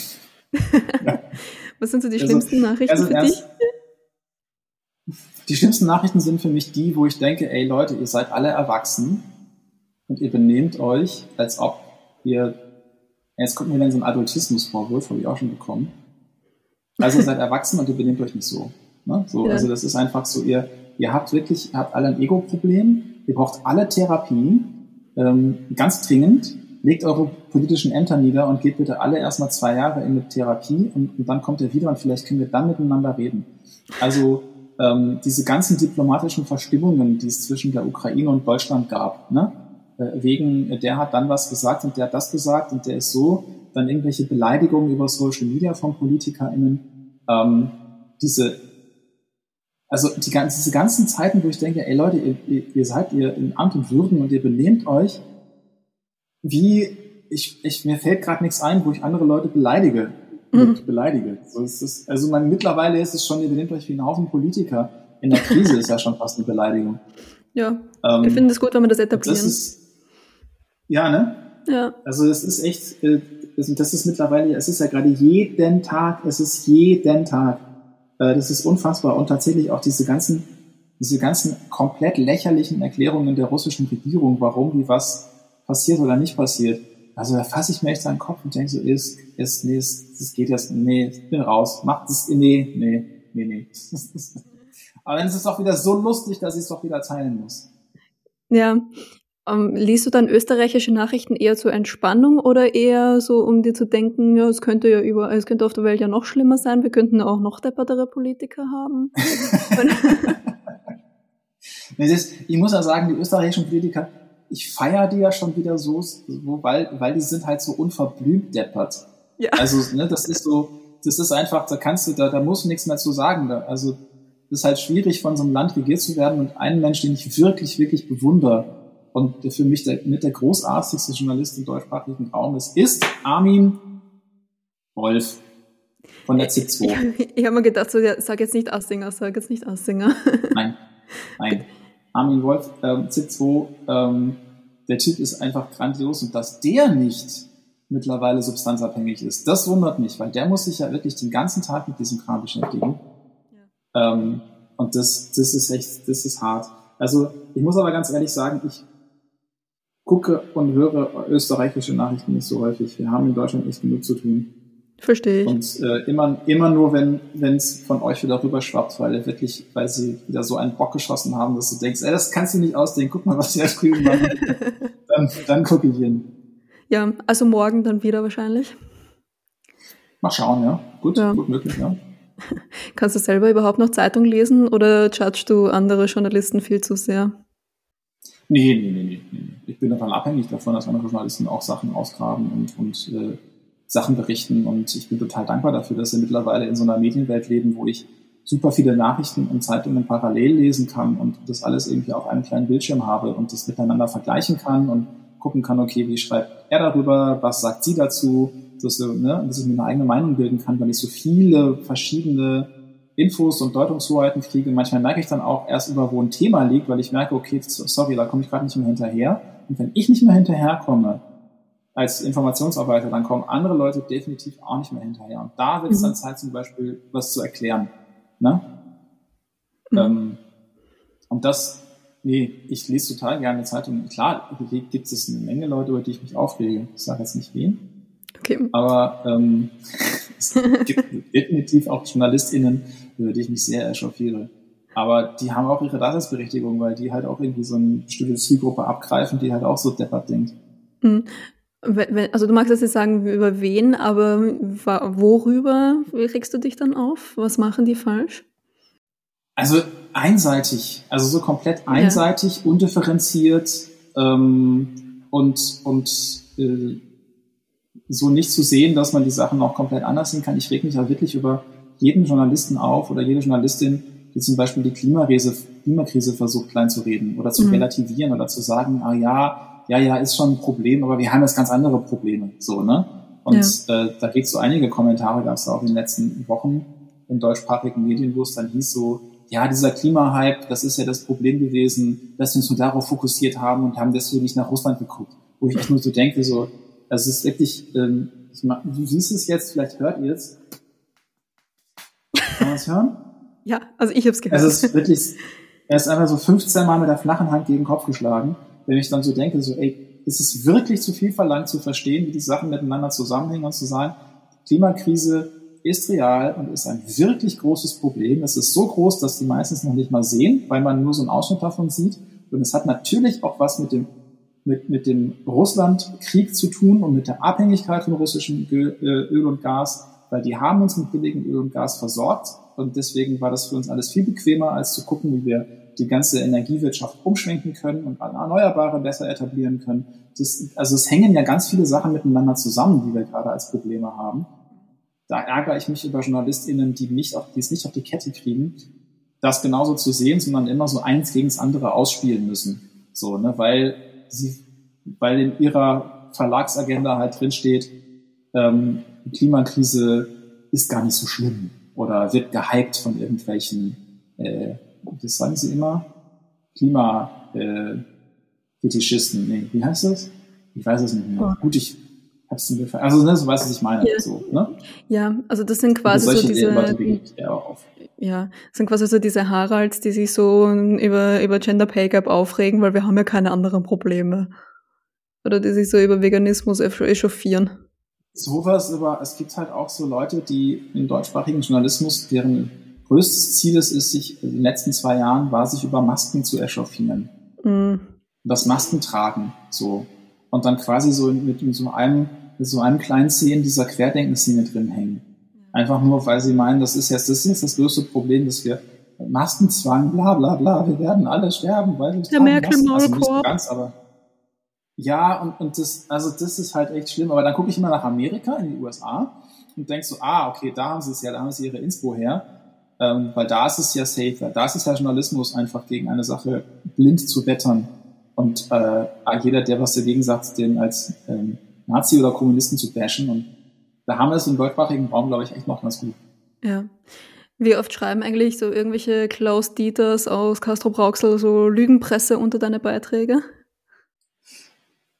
Speaker 2: ja. Was sind so die also, schlimmsten Nachrichten also für dich?
Speaker 3: Die schlimmsten Nachrichten sind für mich die, wo ich denke, ey Leute, ihr seid alle erwachsen und ihr benehmt euch, als ob ihr, jetzt kommt mir dann so ein Adultismusvorwurf, habe ich auch schon bekommen. Also ihr seid erwachsen und ihr benehmt euch nicht so. Ne? so ja. Also das ist einfach so, ihr, ihr habt wirklich, ihr habt alle ein Ego-Problem, ihr braucht alle Therapien, ähm, ganz dringend, legt eure politischen Ämter nieder und geht bitte alle erstmal zwei Jahre in eine Therapie und, und dann kommt ihr wieder und vielleicht können wir dann miteinander reden. Also ähm, diese ganzen diplomatischen Verstimmungen, die es zwischen der Ukraine und Deutschland gab, ne? Äh, wegen der hat dann was gesagt und der hat das gesagt und der ist so, dann irgendwelche Beleidigungen über Social Media von PolitikerInnen, ähm, diese also die, diese ganzen Zeiten, wo ich denke, ey Leute, ihr, ihr seid ihr in Amt und Würden und ihr benehmt euch, wie ich, ich mir fällt gerade nichts ein, wo ich andere Leute beleidige. Mhm. beleidige. So ist es, also man, mittlerweile ist es schon, ihr benehmt euch wie ein Haufen Politiker. In der Krise ist ja schon fast eine Beleidigung.
Speaker 2: Ja. Ähm, ich finde es gut, wenn wir das etablieren.
Speaker 3: Das ist, ja, ne?
Speaker 2: Ja.
Speaker 3: Also es ist echt, äh, das ist mittlerweile, es ist ja gerade jeden Tag, es ist jeden Tag äh, das ist unfassbar. Und tatsächlich auch diese ganzen, diese ganzen komplett lächerlichen Erklärungen der russischen Regierung, warum wie was passiert oder nicht passiert. also da fasse ich mir echt den Kopf und denke so, ist, ist, nee, ist, das geht jetzt, nee, ich bin raus, macht das, nee, nee, nee, nee. Aber dann ist es doch wieder so lustig, dass ich es doch wieder teilen muss.
Speaker 2: Ja. Ähm, liest du dann österreichische Nachrichten eher zur Entspannung oder eher so, um dir zu denken, ja, es könnte ja über, es könnte auf der Welt ja noch schlimmer sein, wir könnten auch noch deppertere Politiker haben?
Speaker 3: ich muss ja sagen, die österreichischen Politiker, ich feiere die ja schon wieder so, weil, weil die sind halt so unverblümt deppert. Ja. Also, ne, das ist so, das ist einfach, da kannst du, da, da musst du nichts mehr zu sagen. Da, also, das ist halt schwierig, von so einem Land regiert zu werden und einen Mensch, den ich wirklich, wirklich bewundere und der für mich der, mit der großartigste Journalist im deutschsprachigen Raum ist, ist Armin Wolf von der ZIP2.
Speaker 2: Ich, ich habe mir gedacht, so, ja, sag jetzt nicht Assinger, sag jetzt nicht Assinger.
Speaker 3: Nein, nein. Armin Wolf, ähm, ZIP2, ähm, der Typ ist einfach grandios und dass der nicht mittlerweile substanzabhängig ist, das wundert mich, weil der muss sich ja wirklich den ganzen Tag mit diesem Kram beschäftigen. Ähm, und das, das ist echt, das ist hart. Also ich muss aber ganz ehrlich sagen, ich gucke und höre österreichische Nachrichten nicht so häufig. Wir haben in Deutschland nicht genug zu tun.
Speaker 2: Verstehe ich.
Speaker 3: Und äh, immer, immer nur, wenn es von euch wieder rüber schwappt, weil wirklich, weil sie wieder so einen Bock geschossen haben, dass du denkst, ey, das kannst du nicht ausdenken, guck mal, was sie da drüben machen. dann, dann gucke ich hin.
Speaker 2: Ja, also morgen dann wieder wahrscheinlich.
Speaker 3: Mal schauen, ja. Gut, ja. gut möglich, ja.
Speaker 2: Kannst du selber überhaupt noch Zeitung lesen oder judgst du andere Journalisten viel zu sehr?
Speaker 3: Nee, nee, nee, nee. nee. Ich bin davon abhängig davon, dass andere Journalisten auch Sachen ausgraben und, und äh, Sachen berichten. Und ich bin total dankbar dafür, dass wir mittlerweile in so einer Medienwelt leben, wo ich super viele Nachrichten und Zeitungen parallel lesen kann und das alles irgendwie auf einem kleinen Bildschirm habe und das miteinander vergleichen kann und gucken kann, okay, wie schreibt er darüber, was sagt sie dazu, dass, ne, dass ich mir eine eigene Meinung bilden kann, weil ich so viele verschiedene Infos und Deutungshoheiten kriege. Manchmal merke ich dann auch erst über, wo ein Thema liegt, weil ich merke, okay, sorry, da komme ich gerade nicht mehr hinterher. Und wenn ich nicht mehr hinterherkomme als Informationsarbeiter, dann kommen andere Leute definitiv auch nicht mehr hinterher. Und da wird es mhm. dann Zeit, zum Beispiel was zu erklären. Ne? Mhm. Ähm, und das, nee, ich lese total gerne Zeitungen. Klar, gibt es eine Menge Leute, über die ich mich aufrege. Ich sage jetzt nicht wen. Okay. Aber ähm, es gibt definitiv auch JournalistInnen, über die ich mich sehr echauffiere. Aber die haben auch ihre Daseinsberechtigung, weil die halt auch irgendwie so eine bestimmte Zielgruppe abgreifen, die halt auch so deppert denkt.
Speaker 2: Mhm. Also du magst jetzt nicht sagen, über wen, aber worüber regst du dich dann auf? Was machen die falsch?
Speaker 3: Also einseitig, also so komplett einseitig, ja. undifferenziert ähm, und, und äh, so nicht zu sehen, dass man die Sachen auch komplett anders sehen kann. Ich reg mich auch wirklich über jeden Journalisten auf oder jede Journalistin, die zum Beispiel die Klimakrise, Klimakrise versucht klein zu reden oder zu mhm. relativieren oder zu sagen, ah ja, ja, ja, ist schon ein Problem, aber wir haben jetzt ganz andere Probleme. So, ne? Und ja. äh, da geht so einige Kommentare, gab es auch in den letzten Wochen in deutschsprachigen Medien, wo es dann hieß so, ja, dieser Klimahype, das ist ja das Problem gewesen, dass wir uns nur darauf fokussiert haben und haben deswegen nicht nach Russland geguckt. Wo ich echt nur so denke, so, also es ist wirklich, ähm, du siehst es jetzt, vielleicht hört ihr es. Kann man es hören?
Speaker 2: Ja, also ich habe es gehört.
Speaker 3: Also es ist wirklich, er ist einfach so 15 Mal mit der flachen Hand gegen den Kopf geschlagen, wenn ich dann so denke, so, ey, ist es wirklich zu viel verlangt zu verstehen, wie die Sachen miteinander zusammenhängen und zu sagen, Klimakrise ist real und ist ein wirklich großes Problem. Es ist so groß, dass die meistens noch nicht mal sehen, weil man nur so einen Ausschnitt davon sieht. Und es hat natürlich auch was mit dem mit, mit dem Russlandkrieg zu tun und mit der Abhängigkeit von russischem äh, Öl und Gas, weil die haben uns mit billigem Öl und Gas versorgt und deswegen war das für uns alles viel bequemer, als zu gucken, wie wir die ganze Energiewirtschaft umschwenken können und Erneuerbare besser etablieren können. Das, also es hängen ja ganz viele Sachen miteinander zusammen, die wir gerade als Probleme haben. Da ärgere ich mich über JournalistInnen, die, nicht auf, die es nicht auf die Kette kriegen, das genauso zu sehen, sondern immer so eins gegen das andere ausspielen müssen. So, ne, weil sie, weil in ihrer Verlagsagenda halt drinsteht, ähm, die Klimakrise ist gar nicht so schlimm oder wird gehypt von irgendwelchen, äh, das sagen sie immer, Klima, äh, Fetischisten, nee, wie heißt das? Ich weiß es nicht mehr. Oh. Gut, ich mir Also, ne, so weißt du, was ich meine.
Speaker 2: Ja.
Speaker 3: So, ne?
Speaker 2: ja, also das sind quasi so diese, ja, das sind quasi so diese Haralds, die sich so über, über Gender Pay Gap aufregen, weil wir haben ja keine anderen Probleme. Oder die sich so über Veganismus echauffieren.
Speaker 3: Sowas, aber es gibt halt auch so Leute, die im deutschsprachigen Journalismus, deren größtes Ziel es ist, sich in den letzten zwei Jahren war, sich über Masken zu echauffieren. Mm. Das Masken tragen, so. Und dann quasi so mit, mit so einem, mit so einem kleinen Szenen dieser Querdenkenszene drin hängen. Einfach nur, weil sie meinen, das ist jetzt, das ist jetzt das größte Problem, dass wir Maskenzwang, bla bla bla, wir werden alle sterben, weil wir
Speaker 2: Der Merkel. Also
Speaker 3: so ganz, aber ja, und, und das, also das ist halt echt schlimm. Aber dann gucke ich immer nach Amerika, in die USA und denk so, ah, okay, da haben sie es ja, da haben sie ihre Inspo her. Ähm, weil da ist es ja safer. Da ist es ja Journalismus, einfach gegen eine Sache blind zu wettern. Und äh, jeder, der was dagegen sagt, den als ähm, Nazi oder Kommunisten zu bashen. Und da haben wir es im deutschsprachigen Raum, glaube ich, echt noch ganz gut.
Speaker 2: Ja. Wie oft schreiben eigentlich so irgendwelche Klaus Dieters aus Castro Brauxel so Lügenpresse unter deine Beiträge?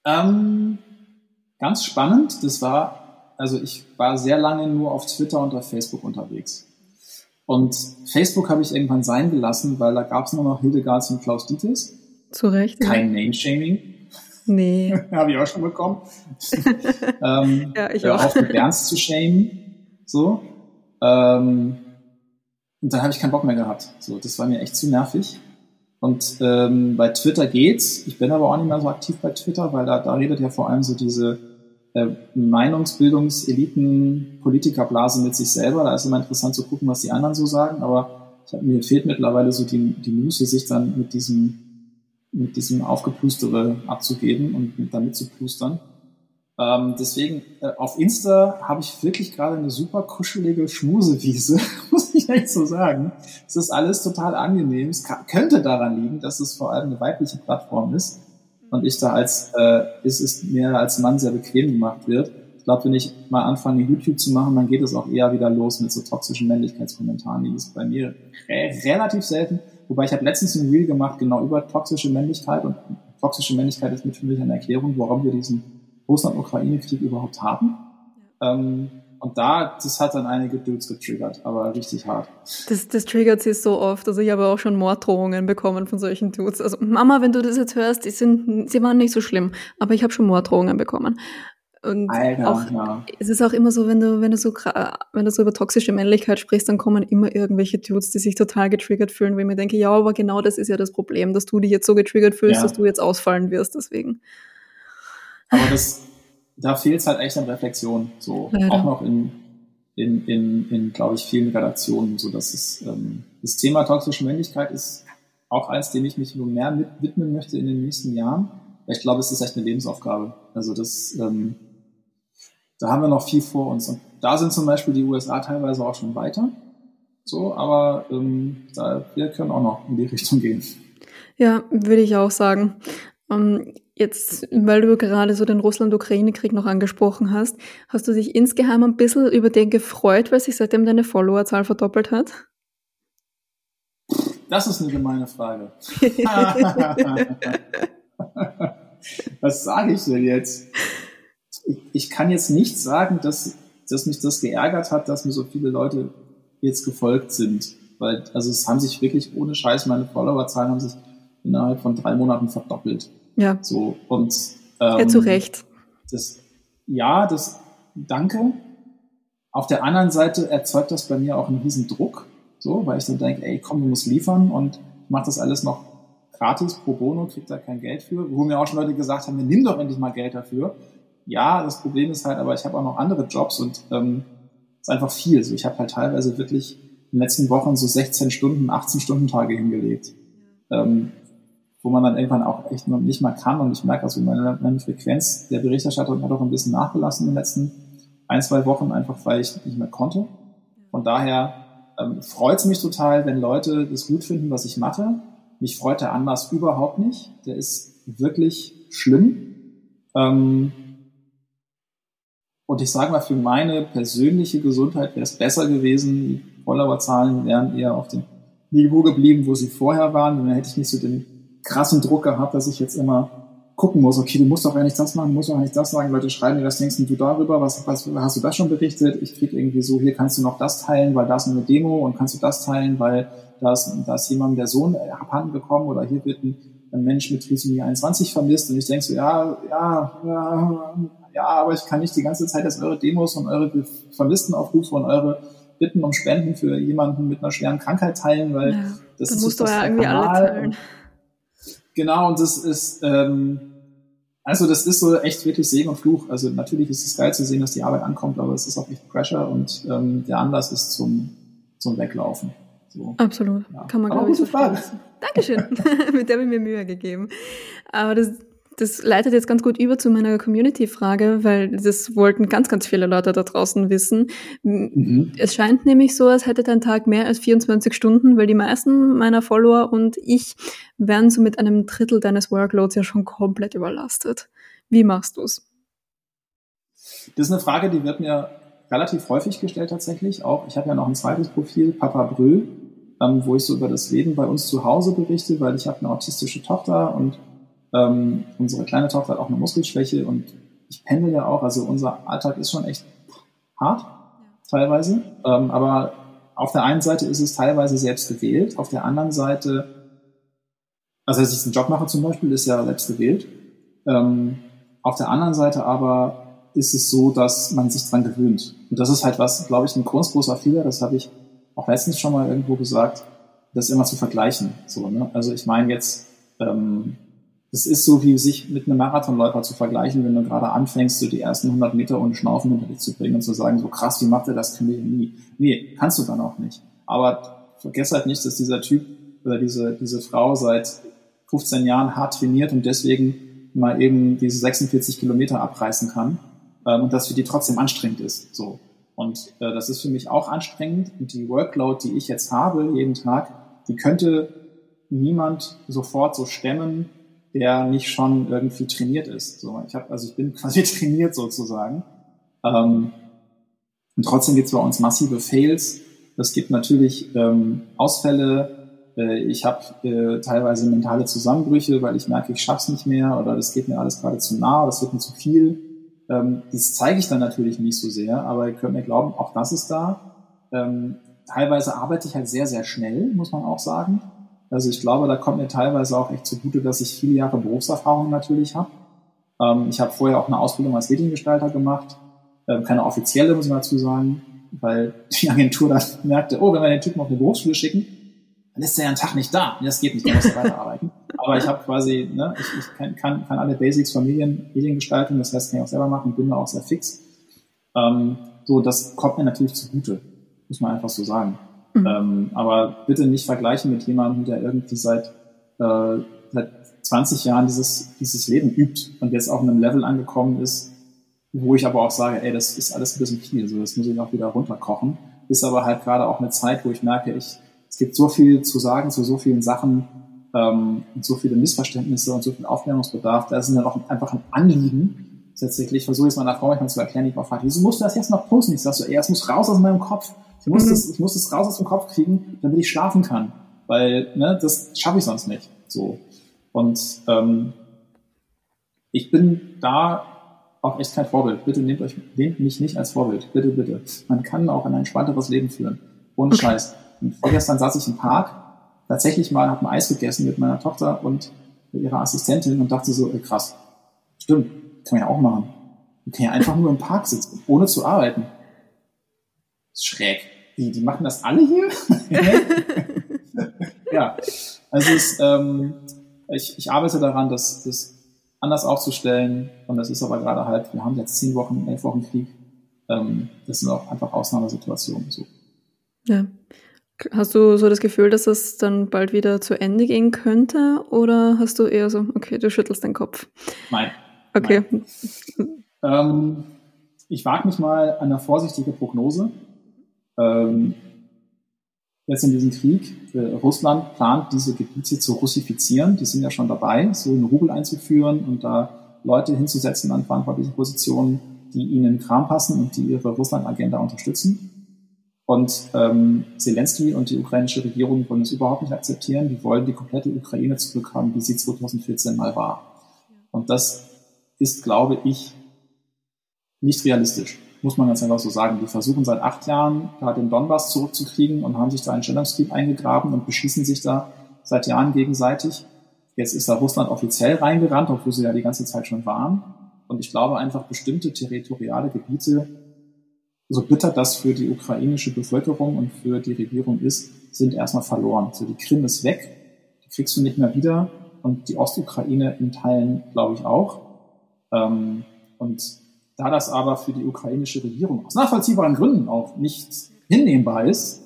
Speaker 3: Ähm, ganz spannend. Das war, also ich war sehr lange nur auf Twitter und auf Facebook unterwegs. Und Facebook habe ich irgendwann sein gelassen, weil da gab es nur noch Hildegards und Klaus Dieters.
Speaker 2: Zu Recht.
Speaker 3: Kein Name-Shaming.
Speaker 2: Nee.
Speaker 3: habe ich auch schon bekommen. ähm,
Speaker 2: ja, ich auch.
Speaker 3: Auch mit Ernst zu shamen. So. Ähm, und dann habe ich keinen Bock mehr gehabt. So, das war mir echt zu nervig. Und ähm, bei Twitter geht's. Ich bin aber auch nicht mehr so aktiv bei Twitter, weil da, da redet ja vor allem so diese äh, Meinungsbildungseliten, Politikerblase mit sich selber. Da ist immer interessant zu gucken, was die anderen so sagen. Aber ich hab, mir fehlt mittlerweile so die, die Muße, sich dann mit diesem, mit diesem Aufgeplustere abzugeben und damit zu plustern. Ähm, deswegen, äh, auf Insta habe ich wirklich gerade eine super kuschelige Schmusewiese, muss ich echt so sagen. Es ist alles total angenehm. Es kann, könnte daran liegen, dass es vor allem eine weibliche Plattform ist und ich da als, äh, ist es mir als Mann sehr bequem gemacht wird. Ich glaube, wenn ich mal anfange, YouTube zu machen, dann geht es auch eher wieder los mit so toxischen Männlichkeitskommentaren. Die ist bei mir re relativ selten. Wobei ich habe letztens ein Reel gemacht, genau über toxische Männlichkeit und toxische Männlichkeit ist mit für mich eine Erklärung, warum wir diesen Russland-Ukraine-Krieg überhaupt haben. Ähm, und da, das hat dann einige Dudes getriggert, aber richtig hart.
Speaker 2: Das, das triggert sie so oft. Also ich habe auch schon Morddrohungen bekommen von solchen Dudes. Also Mama, wenn du das jetzt hörst, die sind, sie waren nicht so schlimm, aber ich habe schon Morddrohungen bekommen. Und
Speaker 3: Alter,
Speaker 2: auch,
Speaker 3: ja.
Speaker 2: es ist auch immer so, wenn du, wenn du so, wenn du so über toxische Männlichkeit sprichst, dann kommen immer irgendwelche Dudes, die sich total getriggert fühlen, wo ich mir denke, ja, aber genau das ist ja das Problem, dass du dich jetzt so getriggert fühlst, ja. dass du jetzt ausfallen wirst, deswegen.
Speaker 3: Aber das, da fehlt es halt echt an Reflexion. So Leider. auch noch in, in, in, in glaube ich, vielen Redaktionen. So dass es, ähm, das Thema toxische Männlichkeit ist auch eins, dem ich mich nur mehr widmen möchte in den nächsten Jahren. Ich glaube, es ist echt eine Lebensaufgabe. Also das, ähm, da haben wir noch viel vor uns. Und da sind zum Beispiel die USA teilweise auch schon weiter. So, aber ähm, da, wir können auch noch in die Richtung gehen.
Speaker 2: Ja, würde ich auch sagen. Ähm, Jetzt, weil du gerade so den Russland-Ukraine-Krieg noch angesprochen hast, hast du dich insgeheim ein bisschen über den gefreut, weil sich seitdem deine Followerzahl verdoppelt hat?
Speaker 3: Das ist eine gemeine Frage. Was sage ich denn jetzt? Ich kann jetzt nicht sagen, dass, dass mich das geärgert hat, dass mir so viele Leute jetzt gefolgt sind. Weil, also es haben sich wirklich ohne Scheiß, meine Followerzahlen haben sich innerhalb von drei Monaten verdoppelt.
Speaker 2: Ja.
Speaker 3: So, und,
Speaker 2: ähm, ja, zu Recht.
Speaker 3: Das, ja, das, danke. Auf der anderen Seite erzeugt das bei mir auch einen riesen Druck, so, weil ich dann denke, ey, komm, du musst liefern und ich mache das alles noch gratis, pro bono, krieg da kein Geld für. Wo mir auch schon Leute gesagt haben, nimm doch endlich mal Geld dafür. Ja, das Problem ist halt, aber ich habe auch noch andere Jobs und ähm, ist einfach viel. So, ich habe halt teilweise wirklich in den letzten Wochen so 16 Stunden, 18 Stunden Tage hingelegt. Ähm, wo man dann irgendwann auch echt noch nicht mal kann. Und ich merke also, meine, meine Frequenz der Berichterstattung hat auch ein bisschen nachgelassen in den letzten ein, zwei Wochen, einfach weil ich nicht mehr konnte. Von daher ähm, freut es mich total, wenn Leute das gut finden, was ich mache. Mich freut der Anlass überhaupt nicht. Der ist wirklich schlimm. Ähm, und ich sage mal, für meine persönliche Gesundheit wäre es besser gewesen, die Followerzahlen wären eher auf dem Niveau geblieben, wo sie vorher waren. Und dann hätte ich nicht so den krassen Druck gehabt, dass ich jetzt immer gucken muss, okay, du musst doch nicht das machen, du musst doch nicht das sagen, Leute schreiben mir, was denkst du darüber, was, was hast du das schon berichtet? Ich krieg irgendwie so, hier kannst du noch das teilen, weil da ist eine Demo und kannst du das teilen, weil da ist, da ist jemand der Sohn abhanden gekommen oder hier wird ein, ein Mensch mit Trisomie 21 vermisst und ich denke so, ja, ja, ja, ja, aber ich kann nicht die ganze Zeit jetzt eure Demos und eure Vermisstenaufrufe und eure Bitten um Spenden für jemanden mit einer schweren Krankheit teilen, weil ja,
Speaker 2: das dann ist musst du ja irgendwie alle teilen.
Speaker 3: Genau, und das ist, ähm, also das ist so echt wirklich Segen und Fluch. Also natürlich ist es geil zu sehen, dass die Arbeit ankommt, aber es ist auch echt Pressure und ähm, der Anlass ist zum, zum Weglaufen.
Speaker 2: So. Absolut. Ja. Kann man, glaube ich, so Frage. Dankeschön. Mit der habe ich mir Mühe gegeben. Aber das, das leitet jetzt ganz gut über zu meiner Community-Frage, weil das wollten ganz, ganz viele Leute da draußen wissen. Mhm. Es scheint nämlich so, als hätte dein Tag mehr als 24 Stunden, weil die meisten meiner Follower und ich werden so mit einem Drittel deines Workloads ja schon komplett überlastet. Wie machst du's?
Speaker 3: Das ist eine Frage, die wird mir relativ häufig gestellt tatsächlich. Auch ich habe ja noch ein zweites Profil, Papa Brüll, ähm, wo ich so über das Leben bei uns zu Hause berichte, weil ich habe eine autistische Tochter und ähm, unsere kleine Tochter hat auch eine Muskelschwäche und ich pendel ja auch, also unser Alltag ist schon echt hart, teilweise. Ähm, aber auf der einen Seite ist es teilweise selbst gewählt, auf der anderen Seite, also dass ich einen Job mache zum Beispiel, ist ja selbst gewählt. Ähm, auf der anderen Seite aber ist es so, dass man sich dran gewöhnt. Und das ist halt was, glaube ich, ein groß, großer Fehler, das habe ich auch letztens schon mal irgendwo gesagt, das immer zu vergleichen. So, ne? Also ich meine jetzt, ähm, das ist so, wie sich mit einem Marathonläufer zu vergleichen, wenn du gerade anfängst, so die ersten 100 Meter ohne Schnaufen hinter dich zu bringen und zu sagen, so krass, wie macht er das, können wir nie. Nee, kannst du dann auch nicht. Aber vergiss halt nicht, dass dieser Typ oder diese, diese Frau seit 15 Jahren hart trainiert und deswegen mal eben diese 46 Kilometer abreißen kann ähm, und das für die trotzdem anstrengend ist. So. Und äh, das ist für mich auch anstrengend und die Workload, die ich jetzt habe jeden Tag, die könnte niemand sofort so stemmen, der nicht schon irgendwie trainiert ist. So, ich habe, also ich bin quasi trainiert sozusagen. Ähm, und trotzdem gibt es bei uns massive Fails. Es gibt natürlich ähm, Ausfälle. Äh, ich habe äh, teilweise mentale Zusammenbrüche, weil ich merke, ich schaff's nicht mehr oder das geht mir alles gerade zu nah, das wird mir zu viel. Ähm, das zeige ich dann natürlich nicht so sehr, aber ihr könnt mir glauben, auch das ist da. Ähm, teilweise arbeite ich halt sehr, sehr schnell, muss man auch sagen. Also ich glaube, da kommt mir teilweise auch echt zugute, dass ich viele Jahre Berufserfahrung natürlich habe. Ähm, ich habe vorher auch eine Ausbildung als Mediengestalter gemacht. Ähm, keine offizielle, muss mal dazu sagen, weil die Agentur dann merkte, oh, wenn wir den Typen auf eine Berufsschule schicken, dann ist der ja einen Tag nicht da. Das geht nicht, der muss weiterarbeiten. Aber ich habe quasi, ne, ich, ich kann, kann, kann alle Basics von Medien, Mediengestaltung, das heißt, kann ich auch selber machen, bin da auch sehr fix. Ähm, so, das kommt mir natürlich zugute, muss man einfach so sagen. Mhm. Ähm, aber bitte nicht vergleichen mit jemandem, der irgendwie seit, äh, seit 20 Jahren dieses, dieses Leben übt und jetzt auf einem Level angekommen ist, wo ich aber auch sage, ey, das ist alles ein bisschen viel, so das muss ich auch wieder runterkochen. Ist aber halt gerade auch eine Zeit, wo ich merke, ich, es gibt so viel zu sagen zu so vielen Sachen ähm, und so viele Missverständnisse und so viel Aufklärungsbedarf. Da ist dann auch einfach ein Anliegen. Tatsächlich versuche ich es meiner Frau manchmal zu erklären, die auch fragt, wieso musst du das jetzt noch posten? Ich sage so, ey, es muss raus aus meinem Kopf. Ich muss, mhm. das, ich muss das raus aus dem Kopf kriegen, damit ich schlafen kann. Weil ne, das schaffe ich sonst nicht. So. Und ähm, ich bin da auch echt kein Vorbild. Bitte nehmt euch, nehmt mich nicht als Vorbild. Bitte, bitte. Man kann auch ein entspannteres Leben führen. Ohne okay. Scheiß. Und vorgestern saß ich im Park, tatsächlich mal, habe ein Eis gegessen mit meiner Tochter und ihrer Assistentin und dachte so, ey, krass. Stimmt, kann man ja auch machen. Man kann ja einfach nur im Park sitzen, ohne zu arbeiten. Das ist schräg. Die, die machen das alle hier? ja, also es, ähm, ich, ich arbeite daran, das, das anders aufzustellen. Und das ist aber gerade halt, wir haben jetzt zehn Wochen, elf Wochen Krieg. Ähm, das sind auch einfach Ausnahmesituationen. So.
Speaker 2: Ja. Hast du so das Gefühl, dass es dann bald wieder zu Ende gehen könnte? Oder hast du eher so, okay, du schüttelst den Kopf?
Speaker 3: Nein.
Speaker 2: Okay.
Speaker 3: Nein. Ähm, ich wage mich mal an eine vorsichtige Prognose. Ähm, jetzt in diesem Krieg, äh, Russland plant, diese Gebiete zu russifizieren. Die sind ja schon dabei, so einen Rubel einzuführen und da Leute hinzusetzen an verantwortlichen Positionen, die ihnen Kram passen und die ihre Russland-Agenda unterstützen. Und ähm, Zelensky und die ukrainische Regierung wollen es überhaupt nicht akzeptieren. Die wollen die komplette Ukraine zurückhaben, wie sie 2014 mal war. Und das ist, glaube ich, nicht realistisch. Muss man ganz einfach so sagen. Die versuchen seit acht Jahren, da den Donbass zurückzukriegen und haben sich da einen Stellungskrieg eingegraben und beschießen sich da seit Jahren gegenseitig. Jetzt ist da Russland offiziell reingerannt, obwohl sie ja die ganze Zeit schon waren. Und ich glaube einfach, bestimmte territoriale Gebiete, so bitter das für die ukrainische Bevölkerung und für die Regierung ist, sind erstmal verloren. So die Krim ist weg, die kriegst du nicht mehr wieder und die Ostukraine in Teilen, glaube ich, auch. Ähm, und da das aber für die ukrainische Regierung aus nachvollziehbaren Gründen auch nicht hinnehmbar ist,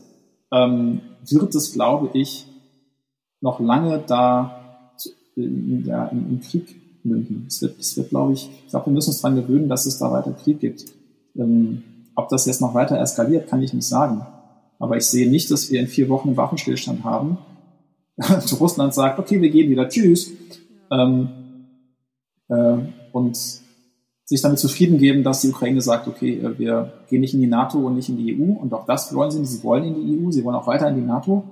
Speaker 3: ähm, wird es, glaube ich, noch lange da in, ja, im, Krieg münden. Es wird, es wird, glaube ich, ich glaube, wir müssen uns daran gewöhnen, dass es da weiter Krieg gibt. Ähm, ob das jetzt noch weiter eskaliert, kann ich nicht sagen. Aber ich sehe nicht, dass wir in vier Wochen einen Waffenstillstand haben. Russland sagt, okay, wir gehen wieder, tschüss. Ähm, äh, und sich damit zufrieden geben, dass die Ukraine sagt, okay, äh, wir gehen nicht in die NATO und nicht in die EU. Und auch das wollen sie Sie wollen in die EU, sie wollen auch weiter in die NATO.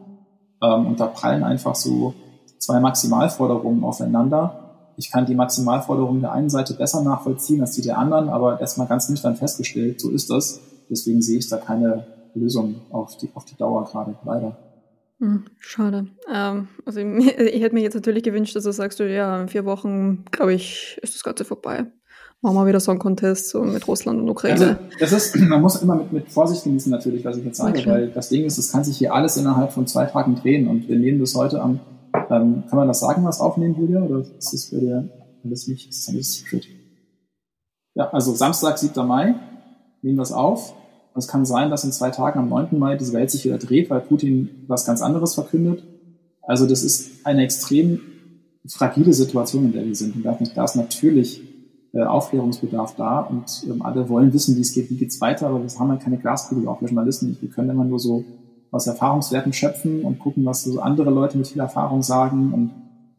Speaker 3: Ähm, und da prallen einfach so zwei Maximalforderungen aufeinander. Ich kann die Maximalforderungen der einen Seite besser nachvollziehen als die der anderen, aber erstmal ganz nüchtern festgestellt, so ist das. Deswegen sehe ich da keine Lösung auf die, auf die Dauer gerade, leider.
Speaker 2: Hm, schade. Ähm, also ich, hätte mir jetzt natürlich gewünscht, dass du sagst, ja, in vier Wochen, glaube ich, ist das Ganze vorbei. Machen wir wieder so einen Contest so mit Russland und Ukraine. Also
Speaker 3: das ist, man muss immer mit, mit Vorsicht genießen natürlich, was ich jetzt sage, okay. weil das Ding ist, es kann sich hier alles innerhalb von zwei Tagen drehen und wir nehmen das heute am ähm, kann man das sagen, was aufnehmen, Julia? Oder ist das für dir alles nicht? Ist das alles Secret? Ja, also Samstag, 7. Mai, nehmen wir es auf. Und es kann sein, dass in zwei Tagen am 9. Mai diese Welt sich wieder dreht, weil Putin was ganz anderes verkündet. Also das ist eine extrem fragile Situation, in der wir sind. Und da ist natürlich Aufklärungsbedarf da und ähm, alle wollen wissen, wie es geht, wie geht's weiter, aber wir haben ja keine Glaskugel, auch wir Journalisten nicht. Wir können immer nur so aus Erfahrungswerten schöpfen und gucken, was so andere Leute mit viel Erfahrung sagen und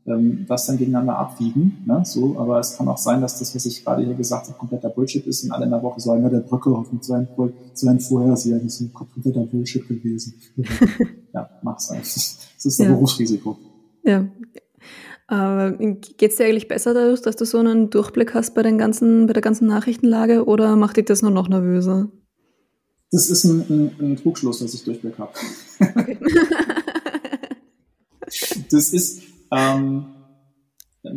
Speaker 3: ähm, das dann gegeneinander abwiegen. Ne? So, aber es kann auch sein, dass das, was ich gerade hier gesagt habe, kompletter Bullshit ist und alle in der Woche sagen, ja, der Brücke mit seinen, seinen Vorhersagen ist ein kompletter Bullshit gewesen. ja, mach's sein. Das ist ein ja. Berufsrisiko.
Speaker 2: Ja. Geht es dir eigentlich besser dadurch, dass du so einen Durchblick hast bei den ganzen, bei der ganzen Nachrichtenlage oder macht dich das nur noch nervöser?
Speaker 3: Das ist ein, ein, ein Trugschluss, dass ich Durchblick habe. Okay. das ist, ähm,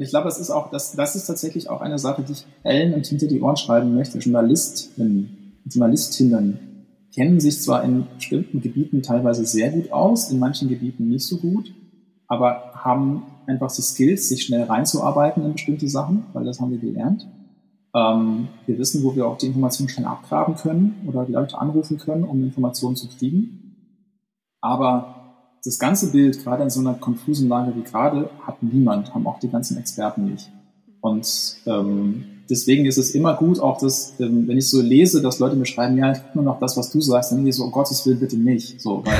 Speaker 3: ich glaube, das ist auch, das, das ist tatsächlich auch eine Sache, die ich allen und hinter die Ohren schreiben möchte. Journalistinnen, Journalistinnen kennen sich zwar in bestimmten Gebieten teilweise sehr gut aus, in manchen Gebieten nicht so gut, aber haben einfach die Skills, sich schnell reinzuarbeiten in bestimmte Sachen, weil das haben wir gelernt. Ähm, wir wissen, wo wir auch die Informationen schnell abgraben können oder die Leute anrufen können, um Informationen zu kriegen. Aber das ganze Bild, gerade in so einer konfusen Lage wie gerade, hat niemand, haben auch die ganzen Experten nicht. Und ähm, deswegen ist es immer gut, auch das, ähm, wenn ich so lese, dass Leute mir schreiben, ja, ich gucke nur noch das, was du sagst, dann denke ich so, um Gottes Willen bitte nicht. So, weil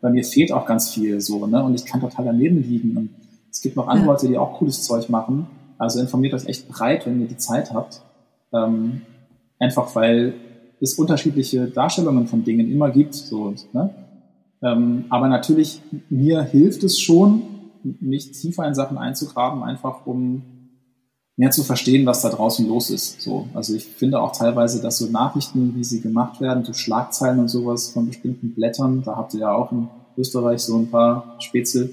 Speaker 3: bei mir fehlt auch ganz viel so, ne? Und ich kann total daneben liegen. Und es gibt noch andere ja. Leute, die auch cooles Zeug machen. Also informiert euch echt breit, wenn ihr die Zeit habt. Ähm, einfach weil es unterschiedliche Darstellungen von Dingen immer gibt. So, ne? ähm, aber natürlich, mir hilft es schon, mich tiefer in Sachen einzugraben, einfach um mehr zu verstehen, was da draußen los ist. So, also ich finde auch teilweise, dass so Nachrichten, wie sie gemacht werden, so Schlagzeilen und sowas von bestimmten Blättern, da habt ihr ja auch in Österreich so ein paar Spätzle.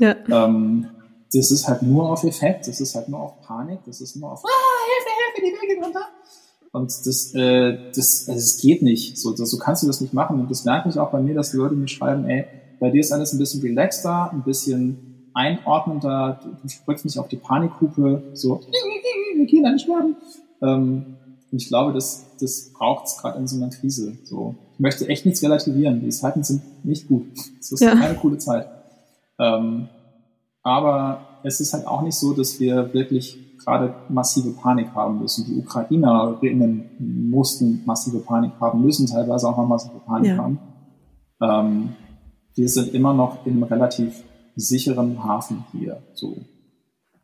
Speaker 3: Ja. Ähm, das ist halt nur auf Effekt, das ist halt nur auf Panik, das ist nur auf ah, Hilfe, Hilfe, die Wege runter. Und das, äh, das, also es geht nicht. So, das, so kannst du das nicht machen. Und das merke ich auch bei mir, dass die Leute mir schreiben, ey, bei dir ist alles ein bisschen relaxter, ein bisschen einordnender, du, du springst nicht auf die Panikhupe, so, wir gehen alle sterben. Ähm, und ich glaube, das, das braucht es gerade in so einer Krise. So, ich möchte echt nichts relativieren. Die Zeiten sind nicht gut. Es ist ja. keine coole Zeit. Ähm, aber es ist halt auch nicht so, dass wir wirklich gerade massive Panik haben müssen. Die Ukrainerinnen mussten massive Panik haben, müssen teilweise auch noch massive Panik ja. haben. Ähm, wir sind immer noch in einem relativ sicheren Hafen hier. So.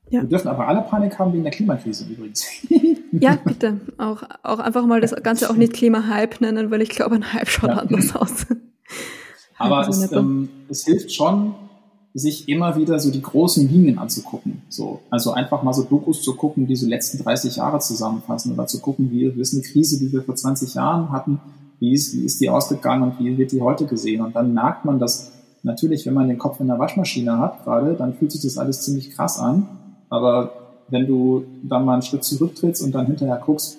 Speaker 3: Ja. Wir dürfen aber alle Panik haben wegen der Klimakrise übrigens.
Speaker 2: ja, bitte. Auch, auch einfach mal das Ganze auch nicht Klimahype nennen, weil ich glaube, ein Hype schaut ja. anders aus.
Speaker 3: aber es, ähm, es hilft schon, sich immer wieder so die großen Linien anzugucken. So, also einfach mal so Dokus zu gucken, die so letzten 30 Jahre zusammenfassen oder zu gucken, wie ist eine Krise, die wir vor 20 Jahren hatten, wie ist, wie ist die ausgegangen und wie wird die heute gesehen. Und dann merkt man, dass natürlich, wenn man den Kopf in der Waschmaschine hat gerade, dann fühlt sich das alles ziemlich krass an. Aber wenn du dann mal einen Schritt zurücktrittst und dann hinterher guckst,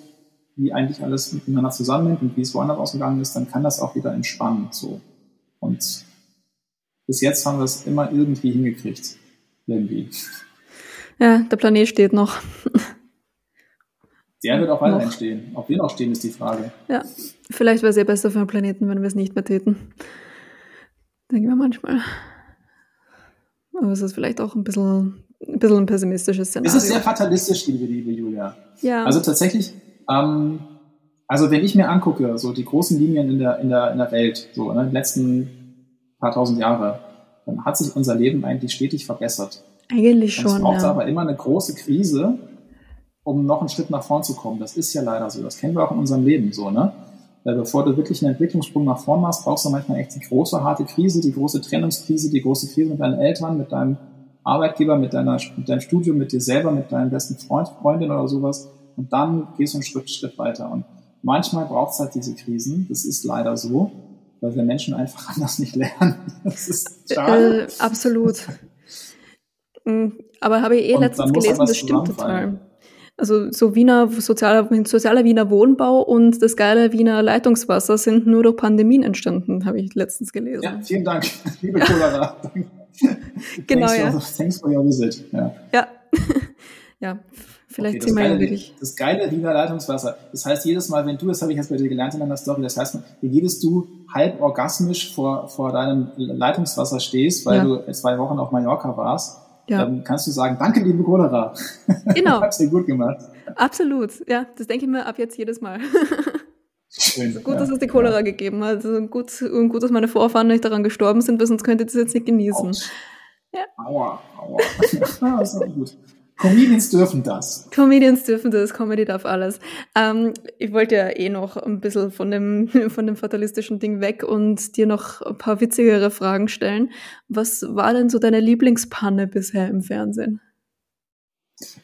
Speaker 3: wie eigentlich alles miteinander zusammenhängt und wie es woanders ausgegangen ist, dann kann das auch wieder entspannen. So. Und bis jetzt haben wir es immer irgendwie hingekriegt. Irgendwie.
Speaker 2: Ja, der Planet steht noch.
Speaker 3: Der wird auch weiter entstehen. Ob wir noch stehen, ist die Frage.
Speaker 2: Ja, vielleicht wäre es ja besser für den Planeten, wenn wir es nicht mehr täten. Denken wir manchmal. Aber es ist vielleicht auch ein bisschen, ein bisschen ein pessimistisches Szenario.
Speaker 3: Es ist sehr fatalistisch, liebe, liebe Julia.
Speaker 2: Ja.
Speaker 3: Also tatsächlich, ähm, also wenn ich mir angucke, so die großen Linien in der, in der, in der Welt, so in ne, den letzten paar tausend Jahre, dann hat sich unser Leben eigentlich stetig verbessert.
Speaker 2: Eigentlich schon.
Speaker 3: Es braucht
Speaker 2: ja.
Speaker 3: aber immer eine große Krise, um noch einen Schritt nach vorn zu kommen. Das ist ja leider so. Das kennen wir auch in unserem Leben so, ne? Weil bevor du wirklich einen Entwicklungssprung nach vorn machst, brauchst du manchmal echt die große, harte Krise, die große Trennungskrise, die große Krise mit deinen Eltern, mit deinem Arbeitgeber, mit, deiner, mit deinem Studium, mit dir selber, mit deinem besten Freund, Freundin oder sowas. Und dann gehst du einen Schritt, Schritt weiter. Und manchmal braucht es halt diese Krisen. Das ist leider so, weil wir Menschen einfach anders nicht lernen. Das ist schade.
Speaker 2: Äh, absolut. Mhm. Aber habe ich eh
Speaker 3: Und
Speaker 2: letztens gelesen, das stimmt total. Also so Wiener sozialer, sozialer Wiener Wohnbau und das geile Wiener Leitungswasser sind nur durch Pandemien entstanden, habe ich letztens gelesen.
Speaker 3: Ja, vielen Dank, liebe Cholera.
Speaker 2: Genau,
Speaker 3: thanks
Speaker 2: ja.
Speaker 3: For, thanks for your visit. Ja.
Speaker 2: Ja, ja vielleicht
Speaker 3: Okay,
Speaker 2: ja
Speaker 3: geile,
Speaker 2: wirklich.
Speaker 3: das geile Wiener Leitungswasser. Das heißt, jedes Mal, wenn du, das habe ich jetzt bei dir gelernt in deiner Story, das heißt, wenn jedes du halb orgasmisch vor, vor deinem Leitungswasser stehst, weil
Speaker 2: Ja.
Speaker 3: du zwei Wochen auf Mallorca warst,
Speaker 2: Ja.
Speaker 3: dann kannst du sagen, danke, liebe Cholera.
Speaker 2: Genau.
Speaker 3: Hab's dir gut gemacht.
Speaker 2: Absolut, ja, das denke ich mir ab jetzt jedes Mal.
Speaker 3: Schön.
Speaker 2: Gut,
Speaker 3: ja.
Speaker 2: dass es die Cholera gegeben hat. Also gut, und gut, dass meine Vorfahren nicht daran gestorben sind, weil sonst könnte ich das jetzt nicht genießen.
Speaker 3: Autsch.
Speaker 2: Ja.
Speaker 3: Aua, aua. ja, ist auch gut. Comedians dürfen das.
Speaker 2: Comedians dürfen das, Comedy darf alles. Ähm, ich wollte ja eh noch ein bisschen von dem, von dem fatalistischen Ding weg und dir noch ein paar witzigere Fragen stellen. Was war denn so deine Lieblingspanne bisher im Fernsehen?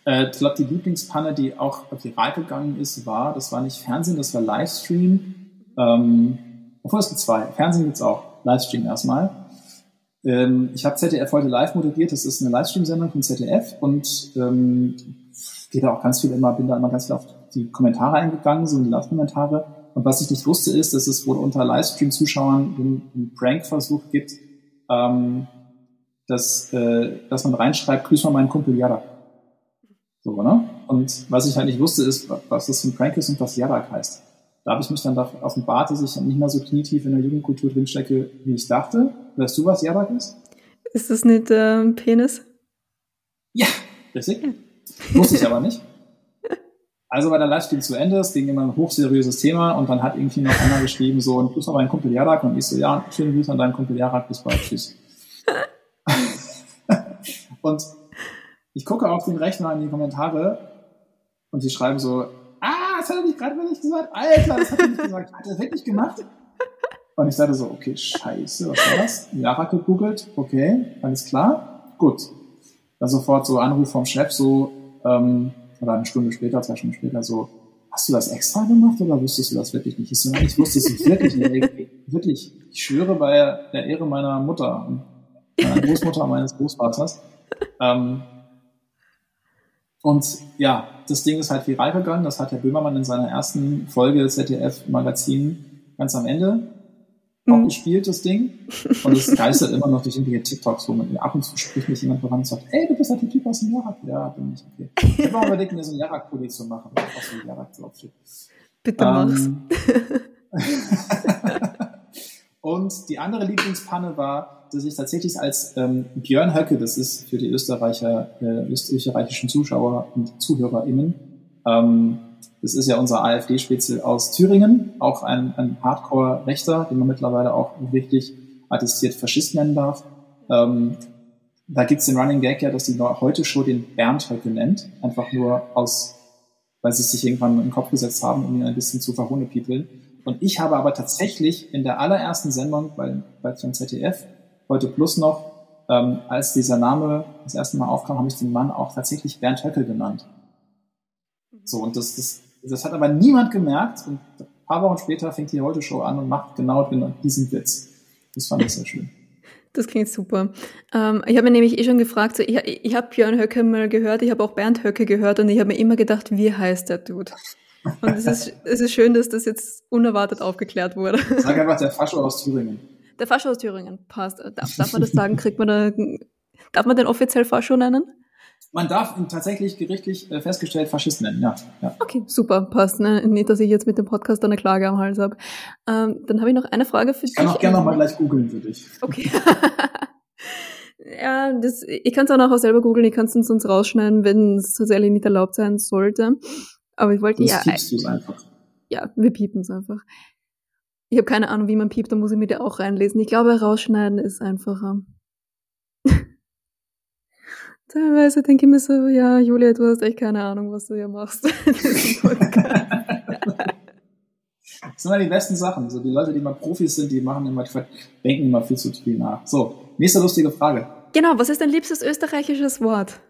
Speaker 3: Äh, ich glaube, die Lieblingspanne, die auch viral gegangen ist, war, das war nicht Fernsehen, das war Livestream. Ähm, obwohl es gibt zwei. Fernsehen gibt's auch. Livestream erstmal. Ähm, ich habe ZDF heute live moderiert. Das ist eine Livestream-Sendung von ZDF und ähm, gehe da auch ganz viel immer, bin da immer ganz viel auf die Kommentare eingegangen, so in die Live-Kommentare. Und was ich nicht wusste, ist, dass es wohl unter Livestream-Zuschauern einen, Prank-Versuch gibt, ähm, dass, äh, dass man reinschreibt, grüß mal meinen Kumpel Jada. So, ne? Und was ich halt nicht wusste, ist, was das für ein Prank ist und was Jarak heißt. Da habe ich mich dann offenbart, dass ich nicht mehr so knietief in der Jugendkultur drinstecke, wie ich dachte. Weißt du, was Jarak ist?
Speaker 2: Ist das nicht ähm, Penis?
Speaker 3: Ja, richtig. Wusste ich aber nicht. Also war der Livestream zu Ende, es ging immer ein hochseriöses Thema und dann hat irgendwie noch einer geschrieben, so, ein Grüß an meinen Kumpel Jarak und ich so, ja, schönen Grüß an deinen Kumpel Jarak, bis bald, tschüss. und ich gucke auf den Rechner in die Kommentare und die schreiben so, ah, das hat er nicht gerade wirklich gesagt, Alter, das hat er nicht gesagt, hat er wirklich gemacht? Und ich dachte so, okay, scheiße, was war das? Jarak gegoogelt, okay, alles klar, gut. Dann sofort so Anruf vom Chef, so, ähm, oder eine Stunde später, zwei Stunden später, so, hast du das extra gemacht oder wusstest du das wirklich nicht? Ich so, ich wusste es wirklich nicht. Wirklich, ich schwöre bei der Ehre meiner Mutter meiner Großmutter meines Großvaters. Ähm, und ja, das Ding ist halt viral gegangen. Das hat Herr Böhmermann in seiner ersten Folge ZDF-Magazin ganz am Ende auch
Speaker 2: Mhm.
Speaker 3: gespielt, das Ding. Und es geistert immer noch durch irgendwelche TikToks, wo man ab und zu spricht mich jemand voran und sagt, ey, du bist halt der Typ aus dem Jarak. Ja, bin ich, okay. Ich habe auch überlegt, mir so ein Jarak-Pulli zu machen, so ein Jarak draufsteht.
Speaker 2: Bitte mach's.
Speaker 3: Ähm, und die andere Lieblingspanne war, dass ich tatsächlich als ähm, Björn Höcke, das ist für die Österreicher, äh, österreichischen Zuschauer und ZuhörerInnen, ähm, das ist ja unser AfD-Spitzel aus Thüringen, auch ein, ein Hardcore-Rechter, den man mittlerweile auch wirklich attestiert Faschist nennen darf. Ähm, da gibt's den Running Gag ja, dass die heute Show den Bernd Höcke nennt, einfach nur aus, weil sie sich irgendwann in den Kopf gesetzt haben, um ihn ein bisschen zu verhohnepiepeln. Und ich habe aber tatsächlich in der allerersten Sendung bei, bei dem ZDF, heute plus noch, ähm, als dieser Name das erste Mal aufkam, habe ich den Mann auch tatsächlich Bernd Höcke genannt. So, und das, das, das hat aber niemand gemerkt. Und ein paar Wochen später fängt die Heute-Show an und macht genau, genau diesen Witz. Das fand ich sehr schön.
Speaker 2: Das klingt super. Ähm, ich habe mir nämlich eh schon gefragt, so, ich, ich habe Björn Höcke mal gehört, ich habe auch Bernd Höcke gehört und ich habe mir immer gedacht, wie heißt der Dude? Und es ist, es ist schön, dass das jetzt unerwartet aufgeklärt wurde.
Speaker 3: Sag einfach der Fascho aus Thüringen.
Speaker 2: Der Fascho aus Thüringen, passt. Darf, darf man das sagen? Kriegt man da, darf man den offiziell Fascho nennen?
Speaker 3: Man darf ihn tatsächlich gerichtlich äh, festgestellt Faschist nennen, ja, ja.
Speaker 2: Okay, super, passt. Ne? Nicht, dass ich jetzt mit dem Podcast eine Klage am Hals habe. Ähm, dann habe ich noch eine Frage für
Speaker 3: dich. Ich kann auch gerne nochmal gleich googeln für dich.
Speaker 2: Okay. ja, das, ich kann es auch nachher selber googeln, ich kann es sonst rausschneiden, wenn es tatsächlich nicht erlaubt sein sollte. Aber ich wollte
Speaker 3: ja. Piepst du's einfach.
Speaker 2: Ja, wir piepen es einfach. Ich habe keine Ahnung, wie man piept, da muss ich mir da auch reinlesen. Ich glaube, rausschneiden ist einfacher. Teilweise denke ich mir so, ja, Julia, du hast echt keine Ahnung, was du hier machst. das
Speaker 3: sind immer die besten Sachen. So, die Leute, die mal Profis sind, die machen immer, denken immer viel zu viel nach. So, nächste lustige Frage.
Speaker 2: Genau, was ist dein liebstes österreichisches Wort?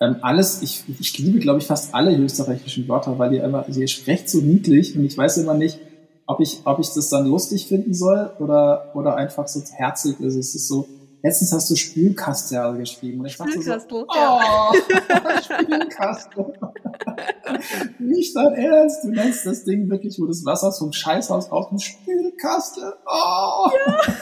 Speaker 3: Ähm, alles, ich, ich liebe, glaube ich, fast alle österreichischen Wörter, weil ihr immer, ihr sprecht so niedlich und ich weiß immer nicht, ob ich, ob ich das dann lustig finden soll oder, oder einfach so herzig ist. Es ist so, Letztens hast du Spülkastel geschrieben und ich dachte so, oh, Spülkastel. Nicht dein Ernst, du nennst das Ding wirklich, wo das Wasser vom Scheißhaus aus dem Spülkastel. Oh. Ja.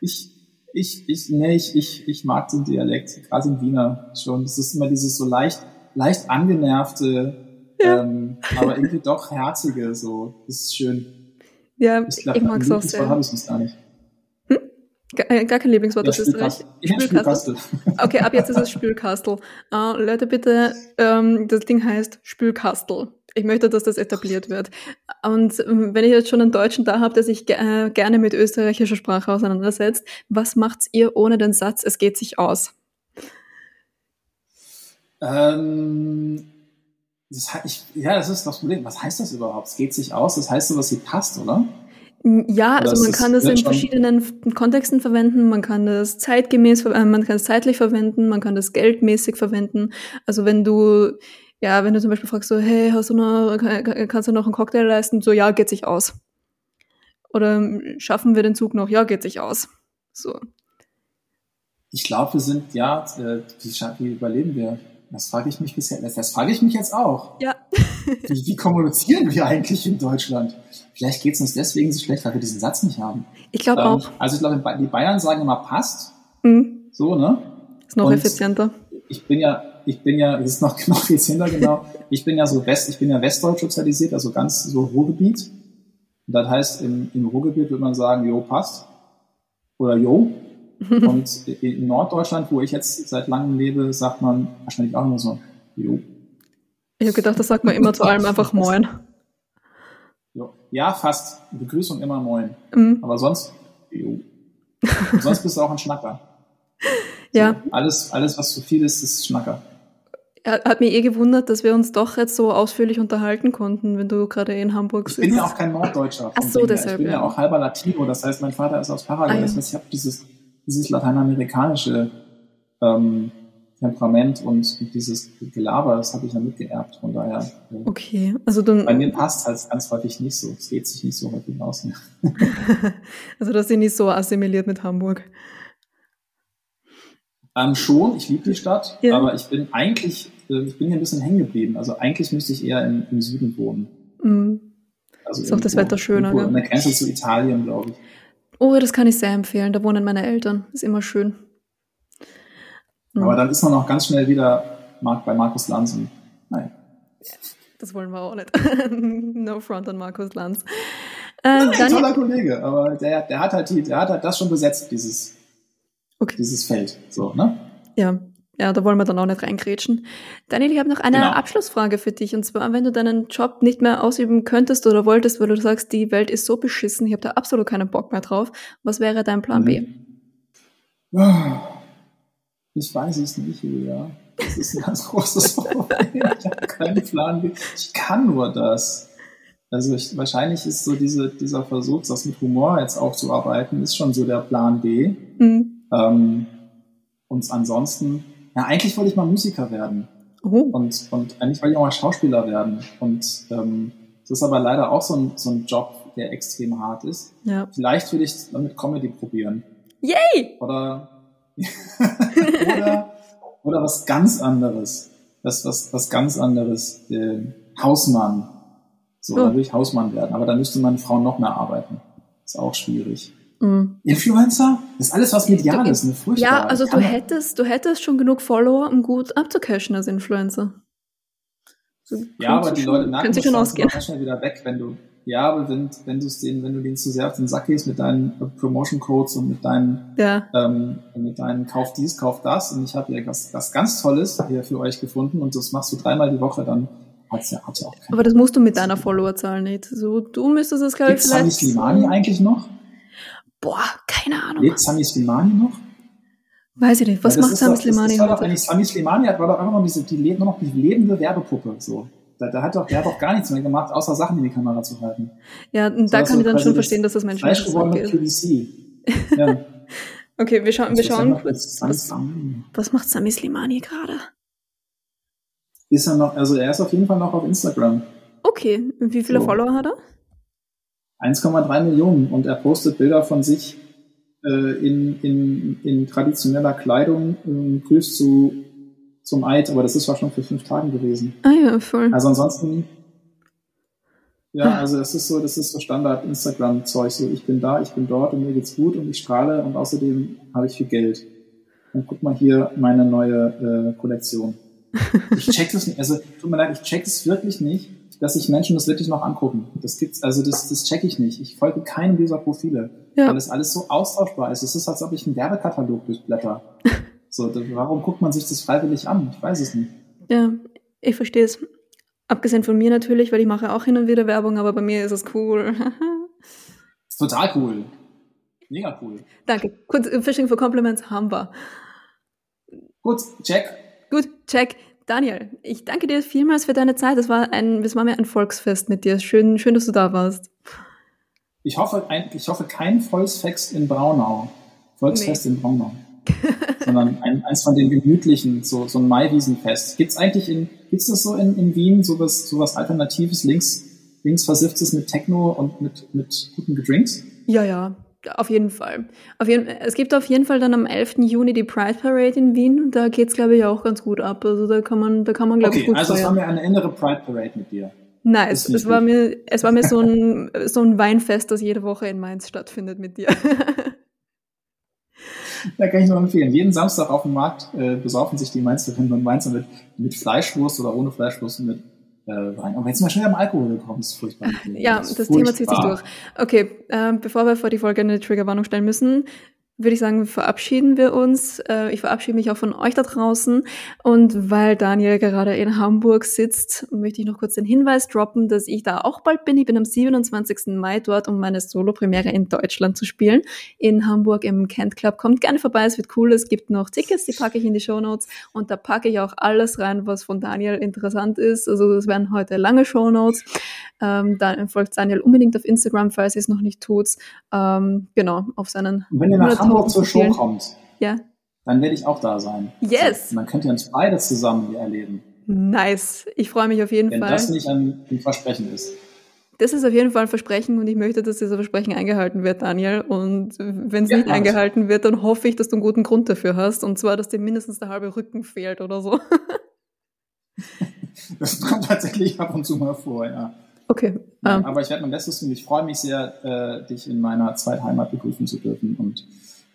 Speaker 3: Ich, ich, ich, nee, ich, ich, ich mag den Dialekt, gerade in Wiener schon. Das ist immer dieses so leicht, leicht angenervte, ja. ähm, aber irgendwie doch herzige, so. Das ist schön.
Speaker 2: Ja, ich, glaub, ich mag es auch sehr.
Speaker 3: habe ich es gar nicht.
Speaker 2: Äh, gar kein Lieblingswort aus Österreich.
Speaker 3: Spülkastel.
Speaker 2: Okay, ab jetzt ist es Spülkastel. Uh, Leute, bitte, ähm, das Ding heißt Spülkastel. Ich möchte, dass das etabliert wird. Und ähm, wenn ich jetzt schon einen Deutschen da habe, der sich äh, gerne mit österreichischer Sprache auseinandersetzt, was macht's ihr ohne den Satz, es geht sich aus?
Speaker 3: Ähm, das, ich, ja, das ist das Problem. Was heißt das überhaupt? Es geht sich aus, das heißt so, was sie passt, oder?
Speaker 2: Ja, also man kann das in verschiedenen Kontexten verwenden, man kann das zeitgemäß, äh, man kann es zeitlich verwenden, man kann das geldmäßig verwenden. Also wenn du, ja, wenn du zum Beispiel fragst so, hey, hast du noch, kannst du noch einen Cocktail leisten? So, ja, geht sich aus. Oder schaffen wir den Zug noch? Ja, geht sich aus. So.
Speaker 3: Ich glaube, wir sind, ja, äh, wie, wie überleben wir? Das frage ich mich bisher, das, das frage ich mich jetzt auch.
Speaker 2: Ja.
Speaker 3: wie, wie kommunizieren wir eigentlich in Deutschland? Vielleicht geht es uns deswegen so schlecht, weil wir diesen Satz nicht haben.
Speaker 2: Ich glaube ähm, auch.
Speaker 3: Also ich glaube, die Bayern sagen immer passt.
Speaker 2: Mhm.
Speaker 3: So, ne?
Speaker 2: Ist noch Und effizienter.
Speaker 3: Ich bin ja, ich bin ja, es ist noch, noch effizienter, genau. ich bin ja so West, ich bin ja westdeutsch sozialisiert, also ganz so Ruhrgebiet. Und das heißt, im, im Ruhrgebiet würde man sagen, jo, passt. Oder jo. Und in Norddeutschland, wo ich jetzt seit langem lebe, sagt man wahrscheinlich auch immer so, jo.
Speaker 2: Ich habe gedacht, das sagt man immer zu allem einfach Moin.
Speaker 3: Ja, fast. Begrüßung immer Moin.
Speaker 2: Mhm.
Speaker 3: Aber sonst, jo. sonst bist du auch ein Schnacker.
Speaker 2: ja.
Speaker 3: So, alles, alles, was zu viel ist, ist Schnacker.
Speaker 2: Hat mich eh gewundert, dass wir uns doch jetzt so ausführlich unterhalten konnten, wenn du gerade in Hamburg
Speaker 3: sitzt. Ich bin ja auch kein Norddeutscher.
Speaker 2: Ach so, deshalb.
Speaker 3: Ich bin ja. ja. auch halber Latino, das heißt, mein Vater ist aus Paraguay. Ah, ja. Das heißt, ich habe dieses dieses lateinamerikanische ähm, Temperament und, dieses Gelaber, das habe ich ja mitgeerbt. Von daher.
Speaker 2: Äh, okay, also dann.
Speaker 3: Bei mir passt halt ganz häufig nicht so. Es geht sich nicht so häufig aus.
Speaker 2: also, das sind nicht so assimiliert mit Hamburg.
Speaker 3: Ähm, schon, ich liebe die Stadt, ja. aber ich bin eigentlich, äh, ich bin hier ein bisschen hängen geblieben. Also eigentlich müsste ich eher im, im Süden wohnen.
Speaker 2: Mhm. Also ist auch das Wetter schöner. Irgendwo,
Speaker 3: an der Grenze zu Italien, glaube ich.
Speaker 2: Oh, das kann ich sehr empfehlen. Da wohnen meine Eltern. Ist immer schön.
Speaker 3: Mhm. Aber dann ist man auch ganz schnell wieder bei Markus Lanz. Und, nein.
Speaker 2: Das wollen wir auch nicht. no front an Markus Lanz.
Speaker 3: Äh, ein toller Kollege, aber der, der, hat halt die, der hat halt das schon besetzt, dieses, okay. dieses Feld. So, ne?
Speaker 2: Ja, ja, da wollen wir dann auch nicht reingrätschen. Daniel, ich habe noch eine genau. Abschlussfrage für dich. Und zwar, wenn du deinen Job nicht mehr ausüben könntest oder wolltest, weil du sagst, die Welt ist so beschissen, ich habe da absolut keinen Bock mehr drauf. Was wäre dein Plan B?
Speaker 3: Ich weiß es nicht, Julia. Das ist ein ganz großes Problem. Ich habe keinen Plan B. Ich kann nur das. Also ich, wahrscheinlich ist so diese, dieser Versuch, das mit Humor jetzt aufzuarbeiten, ist schon so der Plan B. Mhm. Ähm, und ansonsten, ja, eigentlich wollte ich mal Musiker werden.
Speaker 2: Oh.
Speaker 3: Und, und eigentlich wollte ich auch mal Schauspieler werden. Und ähm, das ist aber leider auch so ein, so ein Job, der extrem hart ist.
Speaker 2: Ja.
Speaker 3: Vielleicht will ich damit Comedy probieren.
Speaker 2: Yay!
Speaker 3: Oder, oder, oder was ganz anderes. Das, was, was ganz anderes. Äh, Hausmann. So,
Speaker 2: Oh.
Speaker 3: da will ich Hausmann werden. Aber da müsste meine Frau noch mehr arbeiten. Ist auch schwierig.
Speaker 2: Mm.
Speaker 3: Influencer? Das ist alles was medial
Speaker 2: Du-
Speaker 3: ist, ne? Furchtbar.
Speaker 2: Ja, also du hättest, du hättest schon genug Follower, um gut abzucashen als Influencer. So,
Speaker 3: Ja, aber die Leute merken das
Speaker 2: schon
Speaker 3: dann
Speaker 2: ausgehen.
Speaker 3: schnell wieder weg, wenn du, ja, aber wenn, wenn du es denen, wenn du denen zu sehr auf den Sack gehst mit deinen äh, Promotion Codes und mit deinen,
Speaker 2: Ja,
Speaker 3: ähm, mit deinen Kauf dies, Kauf das und ich habe hier was, was ganz Tolles hier für euch gefunden und das machst du dreimal die Woche, dann hat's ja, hat's ja auch
Speaker 2: aber das musst du mit deiner Followerzahl nicht. So, du müsstest es, glaube ich,
Speaker 3: Gibt Sami. Slimani eigentlich noch?
Speaker 2: Boah, keine Ahnung.
Speaker 3: Lebt Sami Slimani noch?
Speaker 2: Weiß ich nicht. Was
Speaker 3: das
Speaker 2: macht
Speaker 3: ist
Speaker 2: Sami Slimani
Speaker 3: Das war doch
Speaker 2: heute?
Speaker 3: eigentlich, Sami Slimani hat, war doch einfach noch diese, die lebt nur noch die lebende Werbepuppe, so. Da, da hat doch, der hat doch gar nichts mehr gemacht, außer Sachen in die Kamera zu halten.
Speaker 2: Ja, und
Speaker 3: So,
Speaker 2: da kann ich dann schon verstehen, dass das Menschen
Speaker 3: Fleisch gewordene
Speaker 2: geht.
Speaker 3: PVC. Ja.
Speaker 2: Okay, wir schauen, wir schauen kurz, was, was macht Sami Slimani gerade?
Speaker 3: Ist er noch, also er ist auf jeden Fall noch auf Instagram.
Speaker 2: Okay, wie viele
Speaker 3: So.
Speaker 2: Follower hat er?
Speaker 3: 1,3 Millionen und er postet Bilder von sich äh, in, in, in traditioneller Kleidung, ähm, grüßt zu, zum Eid, aber das ist auch schon für fünf Tage gewesen.
Speaker 2: Ah ja, voll.
Speaker 3: Also ansonsten, ja, also das ist so, das ist so Standard Instagram-Zeug, so ich bin da, ich bin dort und mir geht's gut und ich strahle und außerdem habe ich viel Geld. Und guck mal hier meine neue äh, Kollektion. Ich check das nicht, also tut mir leid, ich check es wirklich nicht, dass sich Menschen das wirklich noch angucken. Das gibt's, also das, das check ich nicht. Ich folge keinem dieser Profile,
Speaker 2: Ja.
Speaker 3: weil es alles so austauschbar ist. Es ist, als ob ich einen Werbekatalog durchblätter. So, warum guckt man sich das freiwillig an? Ich weiß es nicht.
Speaker 2: Ja, ich verstehe es. Abgesehen von mir natürlich, weil ich mache auch hin und wieder Werbung, aber bei mir ist es cool.
Speaker 3: Ist total cool. Mega cool.
Speaker 2: Danke. Kurz, äh, Fishing for Compliments haben wir.
Speaker 3: Gut, check.
Speaker 2: Gut, check. Daniel, ich danke dir vielmals für deine Zeit. Das war ein, das war mir ein Volksfest mit dir. Schön, schön, dass du da warst.
Speaker 3: Ich hoffe, ein, ich hoffe kein Volksfest in Braunau. Volksfest in Braunau. Sondern ein, eins von den gemütlichen, so, so ein Maiwiesenfest. Gibt's eigentlich in, gibt's das so in, in Wien, sowas, sowas Alternatives, links, links versifftes mit Techno und mit, mit guten Drinks?
Speaker 2: Ja, ja, auf jeden Fall. Auf jeden, es gibt auf jeden Fall dann am 11. Juni die Pride Parade in Wien. Da geht's glaube ich, auch ganz gut ab. Also da kann man, da kann man, glaube ich,
Speaker 3: Okay,
Speaker 2: gut
Speaker 3: also es war mir eine innere Pride Parade mit dir.
Speaker 2: Nice. Es war mir, es war mir so ein, so ein Weinfest, das jede Woche in Mainz stattfindet mit dir.
Speaker 3: Da kann ich nur empfehlen. Jeden Samstag auf dem Markt äh, besaufen sich die Mainzerinnen und Mainzer mit, mit Fleischwurst oder ohne Fleischwurst mit äh, Wein. Aber jetzt schon wieder am Alkohol gekommen. Das ist furchtbar.
Speaker 2: Ja,
Speaker 3: ist
Speaker 2: das Thema zieht sich
Speaker 3: furchtbar.
Speaker 2: durch. Okay, ähm, bevor wir vor die Folge eine Triggerwarnung stellen müssen, würde ich sagen, verabschieden wir uns. Äh, ich verabschiede mich auch von euch da draußen. Und weil Daniel gerade in Hamburg sitzt, möchte ich noch kurz den Hinweis droppen, dass ich da auch bald bin. Ich bin am 27. Mai dort, um meine Solo-Premiere in Deutschland zu spielen. In Hamburg im Kent Club. Kommt gerne vorbei, es wird cool. Es gibt noch Tickets, die packe ich in die Shownotes. Und da packe ich auch alles rein, was von Daniel interessant ist. Also das werden heute lange Shownotes. Ähm, dann folgt Daniel unbedingt auf Instagram, falls ihr es noch nicht tut. Ähm, genau, auf seinen
Speaker 3: Und wenn ihr nach
Speaker 2: 100.000
Speaker 3: Hamburg zur Show kommt,
Speaker 2: Ja,
Speaker 3: dann werde ich auch da sein.
Speaker 2: Yes.
Speaker 3: Und dann könnt ihr uns beide zusammen hier erleben.
Speaker 2: nice. Ich freue mich auf jeden
Speaker 3: Wenn
Speaker 2: Fall.
Speaker 3: das nicht ein, ein Versprechen ist.
Speaker 2: Das ist auf jeden Fall ein Versprechen und ich möchte, dass dieser Versprechen eingehalten wird, Daniel. Und wenn es
Speaker 3: Ja,
Speaker 2: nicht
Speaker 3: ich.
Speaker 2: eingehalten wird, dann hoffe ich, dass du einen guten Grund dafür hast. Und zwar, dass dir mindestens der halbe Rücken fehlt oder so.
Speaker 3: Das kommt tatsächlich ab und zu mal vor, ja.
Speaker 2: Okay.
Speaker 3: Nein,
Speaker 2: Ähm,
Speaker 3: aber ich werde mein Bestes tun. Ich freue mich sehr, äh, dich in meiner Zweitheimat begrüßen zu dürfen und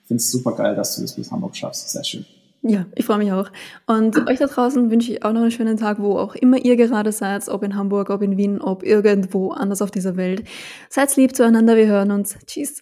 Speaker 3: finde es super geil, dass du das bis Hamburg schaffst. Sehr schön.
Speaker 2: ja, ich freue mich auch. Und euch da draußen wünsche ich auch noch einen schönen Tag, wo auch immer ihr gerade seid, ob in Hamburg, ob in Wien, ob irgendwo anders auf dieser Welt. Seid lieb zueinander, wir hören uns. Tschüss.